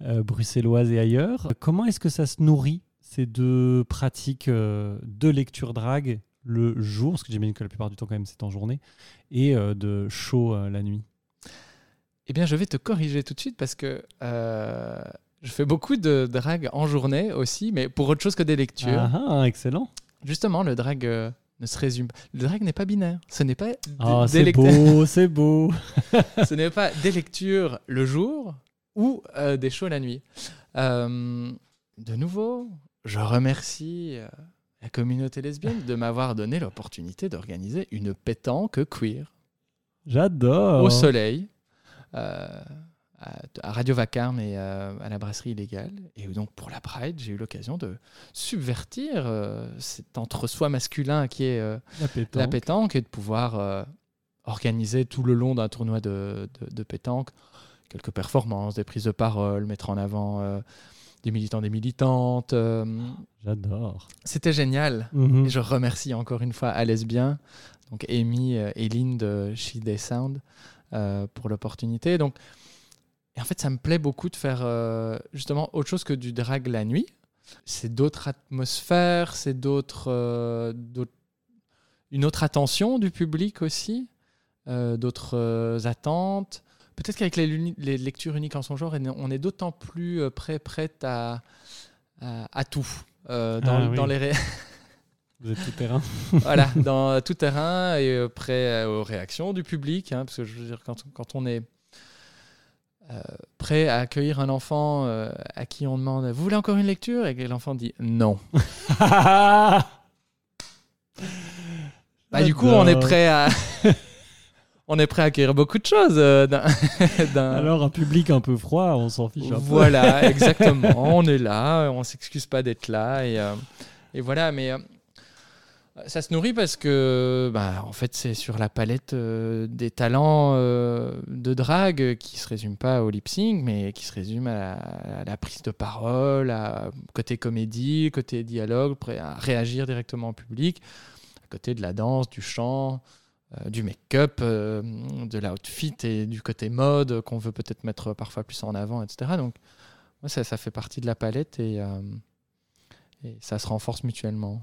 bruxelloise et ailleurs. Comment est-ce que ça se nourrit, ces deux pratiques euh, de lecture drague le jour, parce que j'imagine que la plupart du temps, quand même, c'est en journée, et euh, de show euh, la nuit Eh bien, je vais te corriger tout de suite parce que euh, je fais beaucoup de drag en journée aussi, mais pour autre chose que des lectures. Ah, ah, excellent. Justement, le drag euh, ne se résume. Le drag n'est pas binaire. Ce n'est pas des- Ah, des c'est lect- beau, c'est beau. Ce n'est pas des lectures le jour ou euh, des shows la nuit. Euh, de nouveau, je remercie euh, la communauté lesbienne de m'avoir donné l'opportunité d'organiser une pétanque queer J'adore. au soleil. euh, à, Radio Vacarme et euh, à la brasserie illégale. Et donc pour la Pride, j'ai eu l'occasion de subvertir euh, cet entre-soi masculin qui est euh, La pétanque. la pétanque et de pouvoir organiser tout le long d'un tournoi de, de- de pétanque quelques performances, des prises de parole, mettre en avant des militants, des militantes. euh, J'adore. C'était génial. Mhm. Et je remercie encore une fois à Lesbien, donc Amy euh, et Lynn de She Day Sound euh, pour l'opportunité. Donc, et en fait, ça me plaît beaucoup de faire euh, justement autre chose que du drag la nuit. C'est d'autres atmosphères, c'est d'autres, euh, une autre attention du public aussi, euh, d'autres euh, attentes. Peut-être qu'avec les, lectures uniques en son genre, on est d'autant plus euh, prêt, prête à, à, à tout. euh, dans, Ah oui. dans les ré- Vous êtes tout terrain. voilà, dans tout terrain et euh, prêt euh, aux réactions du public. hein, parce que je veux dire, quand, quand on est euh, prêt à accueillir un enfant euh, à qui on demande Vous voulez encore une lecture? Et que l'enfant dit non. Bah, du coup, on est prêt à. On est prêt à accueillir beaucoup de choses. euh, d'un- Alors, un public un peu froid, on s'en fiche un peu. Voilà, exactement. on est là, on s'excuse pas d'être là. Et, euh, et voilà, mais euh, ça se nourrit parce que, bah, en fait, c'est sur la palette euh, des talents euh, de drague qui se résume pas au lip sync, mais qui se résume à la, à la prise de parole, à côté comédie, côté dialogue, prêt à réagir directement au public, à côté de la danse, du chant. Euh, du make-up, euh, de l'outfit et du côté mode qu'on veut peut-être mettre parfois plus en avant, etc. Donc, ça, fait partie de la palette et, euh, et ça se renforce mutuellement.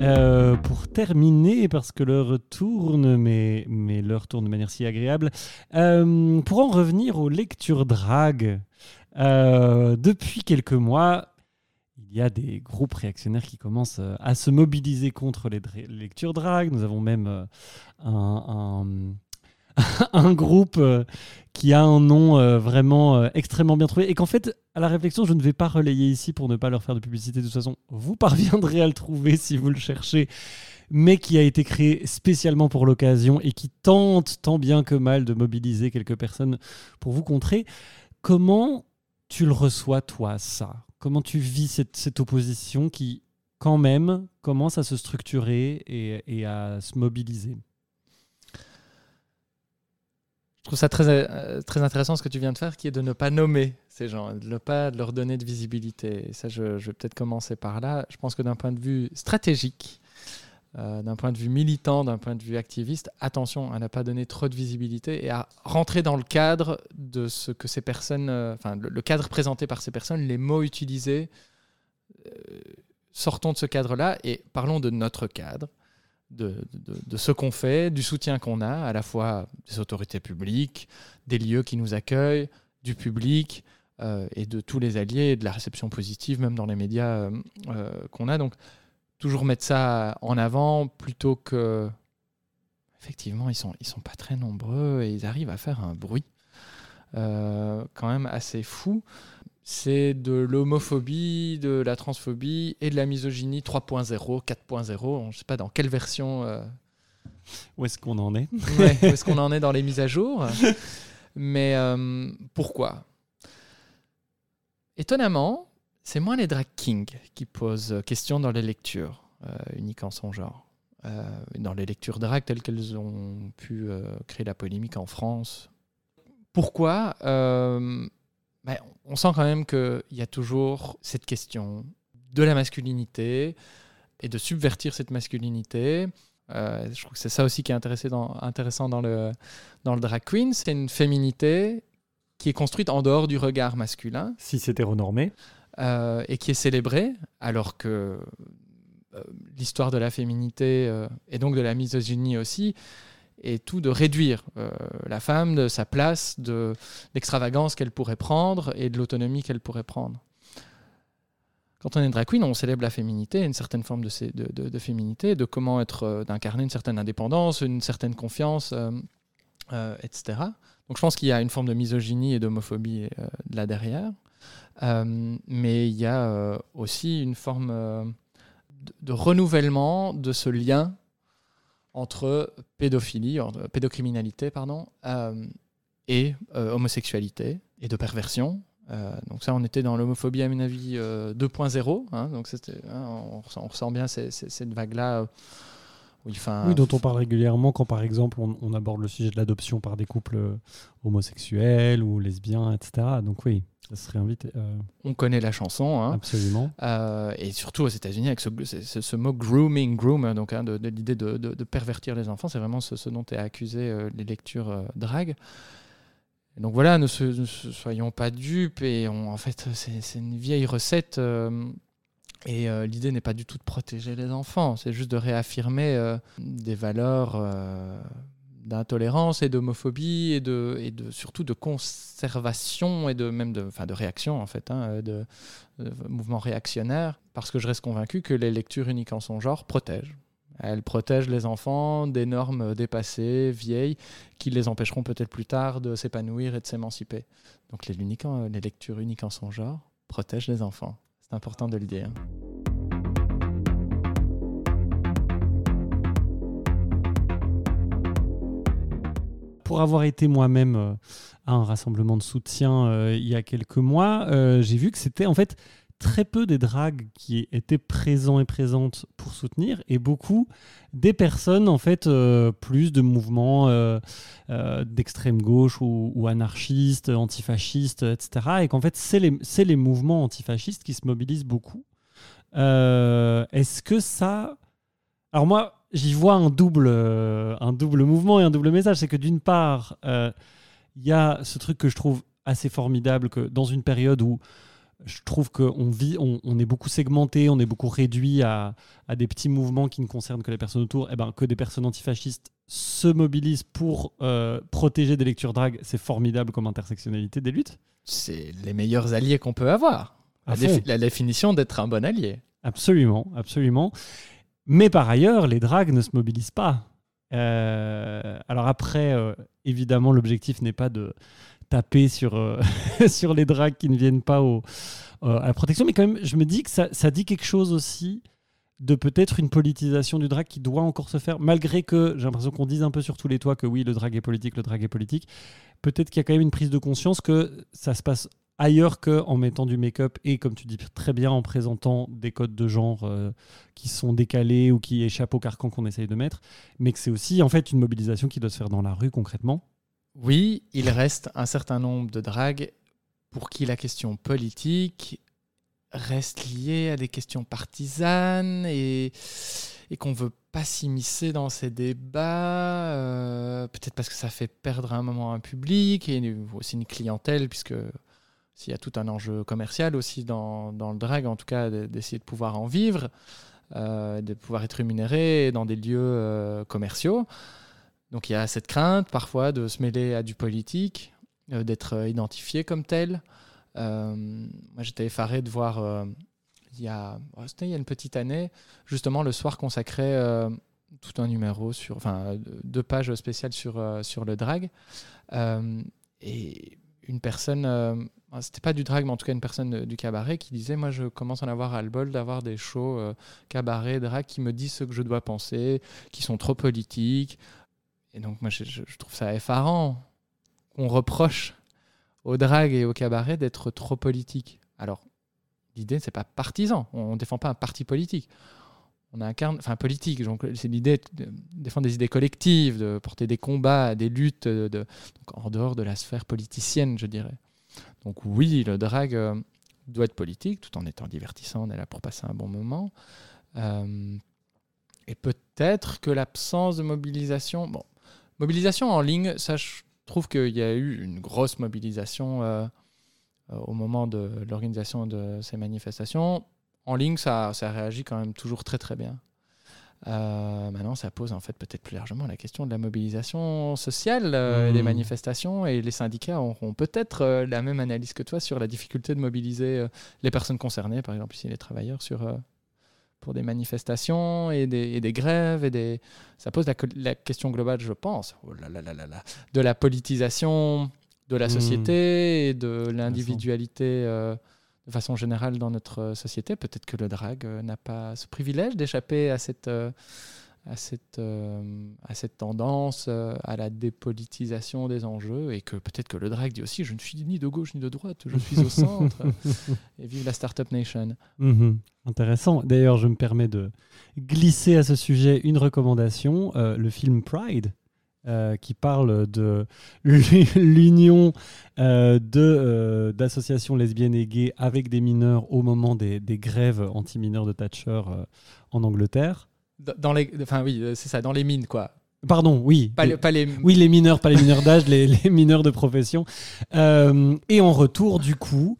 Euh, pour terminer, parce que l'heure tourne, mais, l'heure tourne de manière si agréable, euh, pour en revenir aux lectures drag, euh, depuis quelques mois, il y a des groupes réactionnaires qui commencent euh, à se mobiliser contre les, lectures drag. Nous avons même un, un groupe euh, qui a un nom euh, vraiment euh, extrêmement bien trouvé et qu'en fait, à la réflexion, je ne vais pas relayer ici pour ne pas leur faire de publicité. De toute façon, vous parviendrez à le trouver si vous le cherchez, mais qui a été créé spécialement pour l'occasion et qui tente tant bien que mal de mobiliser quelques personnes pour vous contrer. Comment tu le reçois, toi, ça? Comment tu vis cette, opposition qui, quand même, commence à se structurer et à se mobiliser Je trouve ça très, euh, très intéressant ce que tu viens de faire, qui est de ne pas nommer ces gens, de ne pas leur donner de visibilité. Ça, je, je vais peut-être commencer par là. Je pense que d'un point de vue stratégique, euh, d'un point de vue militant, d'un point de vue activiste, attention à ne pas donner trop de visibilité et à rentrer dans le cadre de ce que ces personnes, euh, enfin le, cadre présenté par ces personnes, les mots utilisés. sortons de ce cadre-là et parlons de notre cadre. De, de- ce qu'on fait, du soutien qu'on a, à la fois des autorités publiques, des lieux qui nous accueillent, du public euh, et de tous les alliés, de la réception positive, même dans les médias euh, euh, qu'on a. Donc, toujours mettre ça en avant plutôt que. Effectivement, ils sont, ils sont pas très nombreux et ils arrivent à faire un bruit quand même assez fou. C'est de l'homophobie, de la transphobie et de la misogynie 3.0, 4.0. Je ne sais pas dans quelle version euh, Où est-ce qu'on en est? Ouais, où est-ce qu'on en est dans les mises à jour? Mais euh, pourquoi? Étonnamment, c'est moins les drag kings qui posent question dans les lectures euh, uniques en son genre. Dans les lectures drag telles qu'elles ont pu créer la polémique en France. Pourquoi On sent quand même qu'il y a toujours cette question de la masculinité et de subvertir cette masculinité. Euh, je trouve que c'est ça aussi qui est dans- intéressant dans le, dans le drag queen. C'est une féminité qui est construite en dehors du regard masculin Si c'est hétéronormé, euh, et qui est célébrée, alors que euh, l'histoire de la féminité euh, et donc de la misogynie aussi est tout de réduire euh, la femme de sa place, de l'extravagance qu'elle pourrait prendre et de l'autonomie qu'elle pourrait prendre. Quand on est drag queen, on célèbre la féminité, une certaine forme de, féminité, de comment être, euh, d'incarner une certaine indépendance, une certaine confiance, euh, etc. Donc je pense qu'il y a une forme de misogynie et d'homophobie là derrière. Mais il y a aussi une forme de renouvellement de ce lien entre pédophilie, entre pédocriminalité, pardon, euh, et euh, homosexualité et de perversion. Euh, donc ça, on était dans l'homophobie, à mon avis, euh, 2.0. hein, donc hein, on, ressent, bien cette vague-là. Oui, dont on parle régulièrement quand, par exemple, on, on aborde le sujet de l'adoption par des couples euh, homosexuels ou lesbiens, etc. Donc oui, ça serait invité. euh, on connaît la chanson. hein. absolument. Euh, et surtout aux États-Unis, avec ce, ce- ce- ce mot grooming, groom, donc hein, de, de l'idée de, de- de pervertir les enfants, c'est vraiment ce, ce dont est accusé euh, les lectures drag. Et donc voilà, ne, se- ne soyons pas dupes. Et on- en fait, c'est une vieille recette. Et euh, l'idée n'est pas du tout de protéger les enfants, c'est juste de réaffirmer euh, des valeurs euh, d'intolérance et d'homophobie et, de, surtout de conservation et de même de, de réaction en fait, hein, de, mouvement réactionnaire, parce que je reste convaincu que les lectures uniques en son genre protègent. Elles protègent les enfants des normes dépassées, vieilles, qui les empêcheront peut-être plus tard de s'épanouir et de s'émanciper. Donc les, les lectures uniques en son genre protègent les enfants. C'est important de le dire. Pour avoir été moi-même euh, à un rassemblement de soutien euh, il y a quelques mois, euh, j'ai vu que c'était en fait très peu des dragues qui étaient présents et présentes pour soutenir et beaucoup des personnes en fait euh, plus de mouvements euh, euh, d'extrême gauche ou, anarchistes, antifascistes, etc. Et qu'en fait c'est les, les mouvements antifascistes qui se mobilisent beaucoup. Est-ce que ça... Alors moi, j'y vois un double, un double mouvement et un double message. C'est que d'une part, il y a ce truc que je trouve assez formidable, que dans une période où je trouve qu'on vit, on, on est beaucoup segmenté, on est beaucoup réduit à, à des petits mouvements qui ne concernent que les personnes autour, et ben, que des personnes antifascistes se mobilisent pour euh, protéger des lectures drag, c'est formidable comme intersectionnalité des luttes. C'est les meilleurs alliés qu'on peut avoir. À La, fond. défi- la définition d'être un bon allié. Absolument, absolument. Mais par ailleurs, les dragues ne se mobilisent pas. Euh, alors après, euh, évidemment, l'objectif n'est pas de taper sur, euh, sur les dragues qui ne viennent pas euh, à la protection, mais quand même, je me dis que ça, ça dit quelque chose aussi de peut-être une politisation du drag qui doit encore se faire, malgré que j'ai l'impression qu'on dise un peu sur tous les toits que oui, le drag est politique, le drag est politique. Peut-être qu'il y a quand même une prise de conscience que ça se passe ailleurs qu'en mettant du make-up et, comme tu dis très bien, en présentant des codes de genre euh, qui sont décalés ou qui échappent au carcan qu'on essaye de mettre, mais que c'est aussi en fait une mobilisation qui doit se faire dans la rue concrètement. Oui, il reste un certain nombre de dragues pour qui la question politique reste liée à des questions partisanes et, qu'on ne veut pas s'immiscer dans ces débats, euh, peut-être parce que ça fait perdre un moment un public et aussi une clientèle, puisque s'il y a tout un enjeu commercial aussi dans, le drag, en tout cas de- d'essayer de pouvoir en vivre. euh, de pouvoir être rémunéré dans des lieux euh, commerciaux. Donc il y a cette crainte parfois de se mêler à du politique, euh, d'être euh, identifié comme tel. Euh, moi j'étais effaré de voir, il, y a, oh, il y a une petite année, justement le soir consacré tout un numéro sur, enfin deux pages spéciales sur, le drag. Et une personne, c'était pas du drag, mais en tout cas une personne du cabaret qui disait Moi, je commence à en avoir ras-le-bol d'avoir des shows euh, cabaret, drag qui me disent ce que je dois penser, qui sont trop politiques. Et donc, moi, je, trouve ça effarant qu'on reproche au drag et au cabaret d'être trop politique. Alors, l'idée, c'est pas partisan. On ne défend pas un parti politique. On incarne, enfin politique, c'est l'idée de défendre des idées collectives, de porter des combats, des luttes, en dehors de la sphère politicienne, je dirais. Donc oui, le drag euh, doit être politique, tout en étant divertissant, on est là pour passer un bon moment. Euh, et peut-être que l'absence de mobilisation, bon, mobilisation en ligne, ça je trouve qu'il y a eu une grosse mobilisation euh, euh, au moment de l'organisation de ces manifestations. En ligne, ça, ça réagit quand même toujours très très bien. Euh, maintenant, ça pose en fait peut-être plus largement la question de la mobilisation sociale euh, Mmh. des manifestations et les syndicats auront peut-être euh, la même analyse que toi sur la difficulté de mobiliser les personnes concernées, par exemple ici les travailleurs, sur, pour des manifestations et des, et des grèves. Et des... Ça pose la, question globale, je pense, oh là là là là là, de la politisation de la Mmh. société et de l'individualité euh, de façon générale dans notre euh, société. Peut-être que le drag euh, n'a pas ce privilège d'échapper à cette, euh, à cette, euh, à cette tendance euh, à la dépolitisation des enjeux et que peut-être que le drag dit aussi je ne suis ni de gauche ni de droite, je suis au centre et vive la Startup Nation. Mhm. Intéressant. D'ailleurs, je me permets de glisser à ce sujet une recommandation, euh, le film Pride, qui parle de l'union d'associations lesbiennes et gays avec des mineurs au moment des, des grèves anti-mineurs de Thatcher en Angleterre. Dans les, enfin oui, euh, c'est ça, dans les mines quoi. Pardon, oui. Pas, Les- les- pas les. Oui, les mineurs, pas les mineurs d'âge, les, les mineurs de profession. Euh, et en retour, du coup,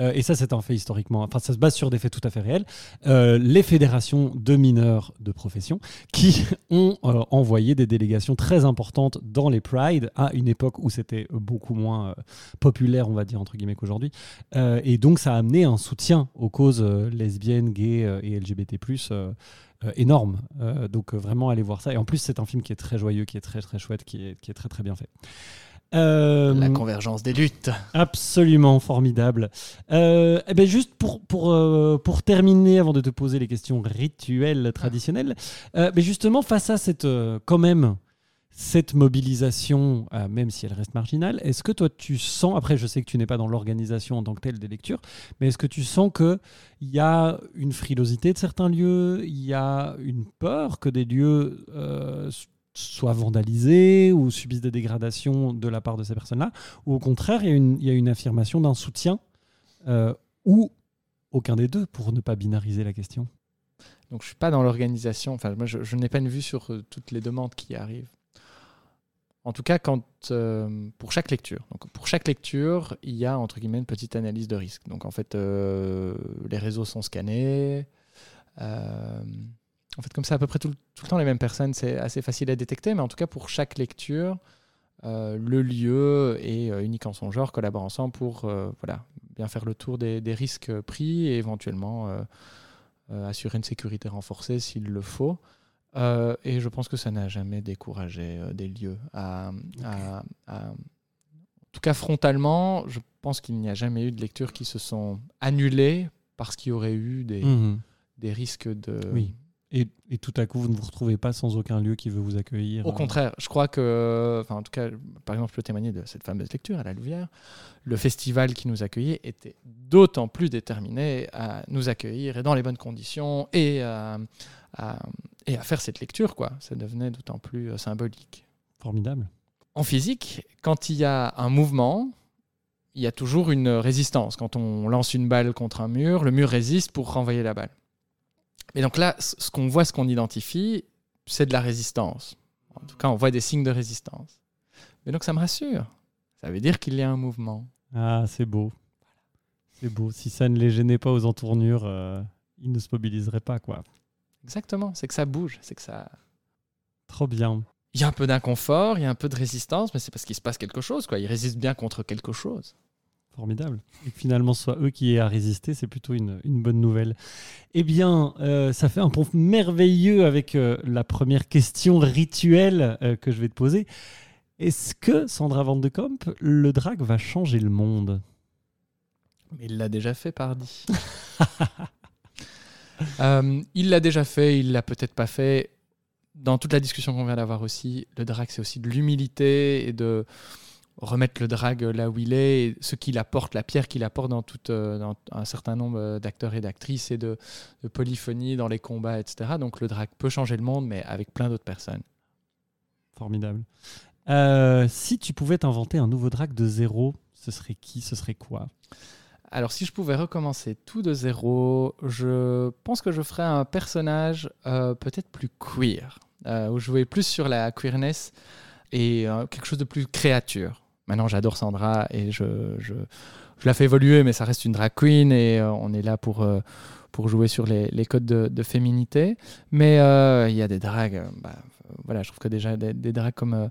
euh, et ça c'est un fait historiquement, enfin ça se base sur des faits tout à fait réels, euh, les fédérations de mineurs de profession qui ont envoyé des délégations très importantes dans les Pride à une époque où c'était beaucoup moins populaire, on va dire entre guillemets qu'aujourd'hui. Et donc ça a amené un soutien aux causes lesbiennes, gays et LGBT+. Euh, énorme. Euh, donc euh, vraiment allez voir ça. Et en plus c'est un film qui est très joyeux, qui est très très chouette, qui est, qui est très très bien fait. Euh, La convergence des luttes. Absolument formidable. Euh, eh ben juste pour, pour, euh, pour terminer, avant de te poser les questions rituelles, traditionnelles, ben justement, face à cette, quand même, cette mobilisation, euh, même si elle reste marginale, est-ce que toi tu sens, après je sais que tu n'es pas dans l'organisation en tant que telle des lectures, mais est-ce que tu sens qu'il y a une frilosité de certains lieux, il y a une peur que des lieux euh, soient vandalisés ou subissent des dégradations de la part de ces personnes-là, ou au contraire il y a une, affirmation d'un soutien euh, ou aucun des deux pour ne pas binariser la question? Donc je suis pas dans l'organisation. Enfin, moi, je, n'ai pas une vue sur toutes les demandes qui arrivent. En tout cas, quand euh, pour chaque lecture, donc pour chaque lecture, il y a entre guillemets une petite analyse de risque. Donc en fait, euh, les réseaux sont scannés. Euh, en fait, comme c'est à peu près tout, le- temps les mêmes personnes, c'est assez facile à détecter. Mais en tout cas, pour chaque lecture, le lieu est euh, unique en son genre, collabore ensemble pour voilà, bien faire le tour des, des risques pris et éventuellement assurer une sécurité renforcée s'il le faut. Euh, et je pense que ça n'a jamais découragé euh, des lieux à, à- à- En tout cas, frontalement, je pense qu'il n'y a jamais eu de lectures qui se sont annulées parce qu'il y aurait eu des, Mhm. des risques de... Oui. Et, et tout à coup, vous ne vous retrouvez pas sans aucun lieu qui veut vous accueillir. Au euh, contraire, je crois que, enfin, en tout cas, par exemple, je peux témoigner de cette fameuse lecture à la Louvière. Le festival qui nous accueillait était d'autant plus déterminé à nous accueillir et dans les bonnes conditions et à, à- et à faire cette lecture, quoi. Ça devenait d'autant plus euh, symbolique. Formidable. En physique, quand il y a un mouvement, il y a toujours une résistance. Quand on lance une balle contre un mur, le mur résiste pour renvoyer la balle. Et donc là, ce qu'on voit, ce qu'on identifie, c'est de la résistance. En tout cas, on voit des signes de résistance. Mais donc ça me rassure. Ça veut dire qu'il y a un mouvement. Ah, c'est beau. C'est beau. Si ça ne les gênait pas aux entournures, euh, ils ne se mobiliseraient pas, quoi. Exactement, c'est que ça bouge, c'est que ça. Trop bien. Il y a un peu d'inconfort, il y a un peu de résistance, mais c'est parce qu'il se passe quelque chose, quoi. Ils résistent bien contre quelque chose. Formidable. Et que finalement, ce soit eux qui aient à résister, c'est plutôt une, une bonne nouvelle. Eh bien, euh, ça fait un pont merveilleux avec euh, la première question rituelle euh, que je vais te poser. Est-ce que, Sandra Van de Kamp, le drag va changer le monde? Mais il l'a déjà fait, pardi. Euh, il l'a déjà fait, il l'a peut-être pas fait. Dans toute la discussion qu'on vient d'avoir aussi, le drag, c'est aussi de l'humilité et de remettre le drag là où il est, et ce qu'il apporte, la pierre qu'il apporte dans, toute, euh, un certain nombre d'acteurs et d'actrices et de, polyphonie dans les combats, etc. Donc le drag peut changer le monde, mais avec plein d'autres personnes. Formidable. Euh, si tu pouvais t'inventer un nouveau drag de zéro, ce serait qui? Ce serait quoi? Alors, si je pouvais recommencer tout de zéro, je pense que je ferais un personnage euh, peut-être plus queer, euh, où je jouais plus sur la queerness et euh, quelque chose de plus créature. Maintenant, j'adore Sandra et je, je, la fais évoluer, mais ça reste une drag queen et on est là pour, pour jouer sur les, codes de, féminité. Mais il y a des drags, euh, bah, voilà, je trouve que déjà des, des drags comme,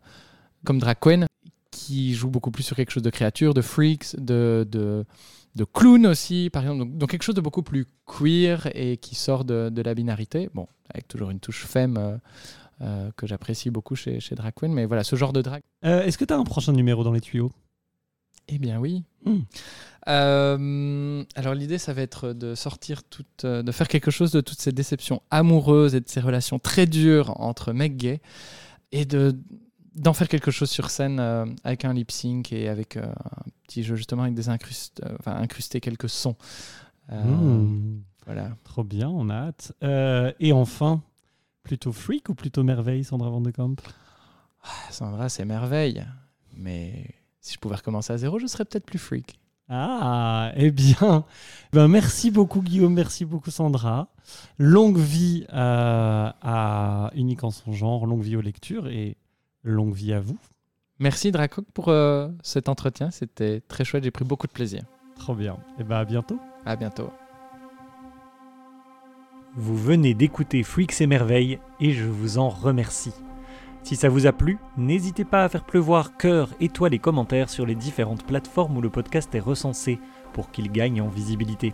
comme drag queen qui jouent beaucoup plus sur quelque chose de créature, de freaks, de, de, de clown aussi, par exemple. Donc, donc quelque chose de beaucoup plus queer et qui sort de, de la binarité. Bon, avec toujours une touche femme euh, euh, que j'apprécie beaucoup chez, chez Drag Queen. Mais voilà, ce genre de drag. Euh, Est-ce que tu as un prochain numéro dans les tuyaux? Eh bien oui. Hmm. Alors l'idée, ça va être de sortir toute, de faire quelque chose de toutes ces déceptions amoureuses et de ces relations très dures entre mecs gays et de d'en faire quelque chose sur scène avec un lip sync et avec un petit jeu justement avec des incrustes, euh, enfin incruster quelques sons. Euh, Hmm, Voilà. Trop bien, on a hâte. Euh, et enfin, plutôt freak ou plutôt merveille, Sandra Van de Kamp? Sandra, c'est merveille. Mais si je pouvais recommencer à zéro, je serais peut-être plus freak. Ah, eh bien, ben merci beaucoup Guillaume, merci beaucoup Sandra. Longue vie à Unique en son genre, longue vie aux lectures et longue vie à vous. Merci Dracoc pour euh, cet entretien. C'était très chouette. J'ai pris beaucoup de plaisir. Trop bien. Et ben à bientôt. À bientôt. Vous venez d'écouter Freaks et Merveilles et je vous en remercie. Si ça vous a plu, n'hésitez pas à faire pleuvoir cœur, étoiles et commentaires sur les différentes plateformes où le podcast est recensé pour qu'il gagne en visibilité.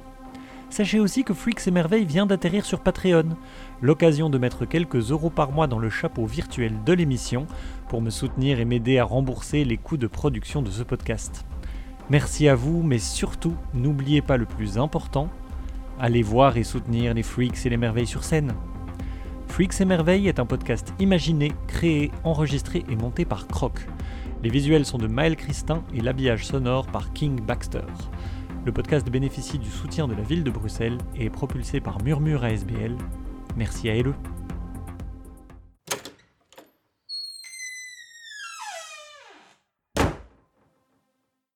Sachez aussi que Freaks et Merveilles vient d'atterrir sur Patreon, l'occasion de mettre quelques euros par mois dans le chapeau virtuel de l'émission pour me soutenir et m'aider à rembourser les coûts de production de ce podcast. Merci à vous, mais surtout, n'oubliez pas le plus important, allez voir et soutenir les Freaks et les Merveilles sur scène. Freaks et Merveilles est un podcast imaginé, créé, enregistré et monté par Croc. Les visuels sont de Maël Christin et l'habillage sonore par King Baxter. Le podcast bénéficie du soutien de la ville de Bruxelles et est propulsé par Murmure ASBL. Merci à LE.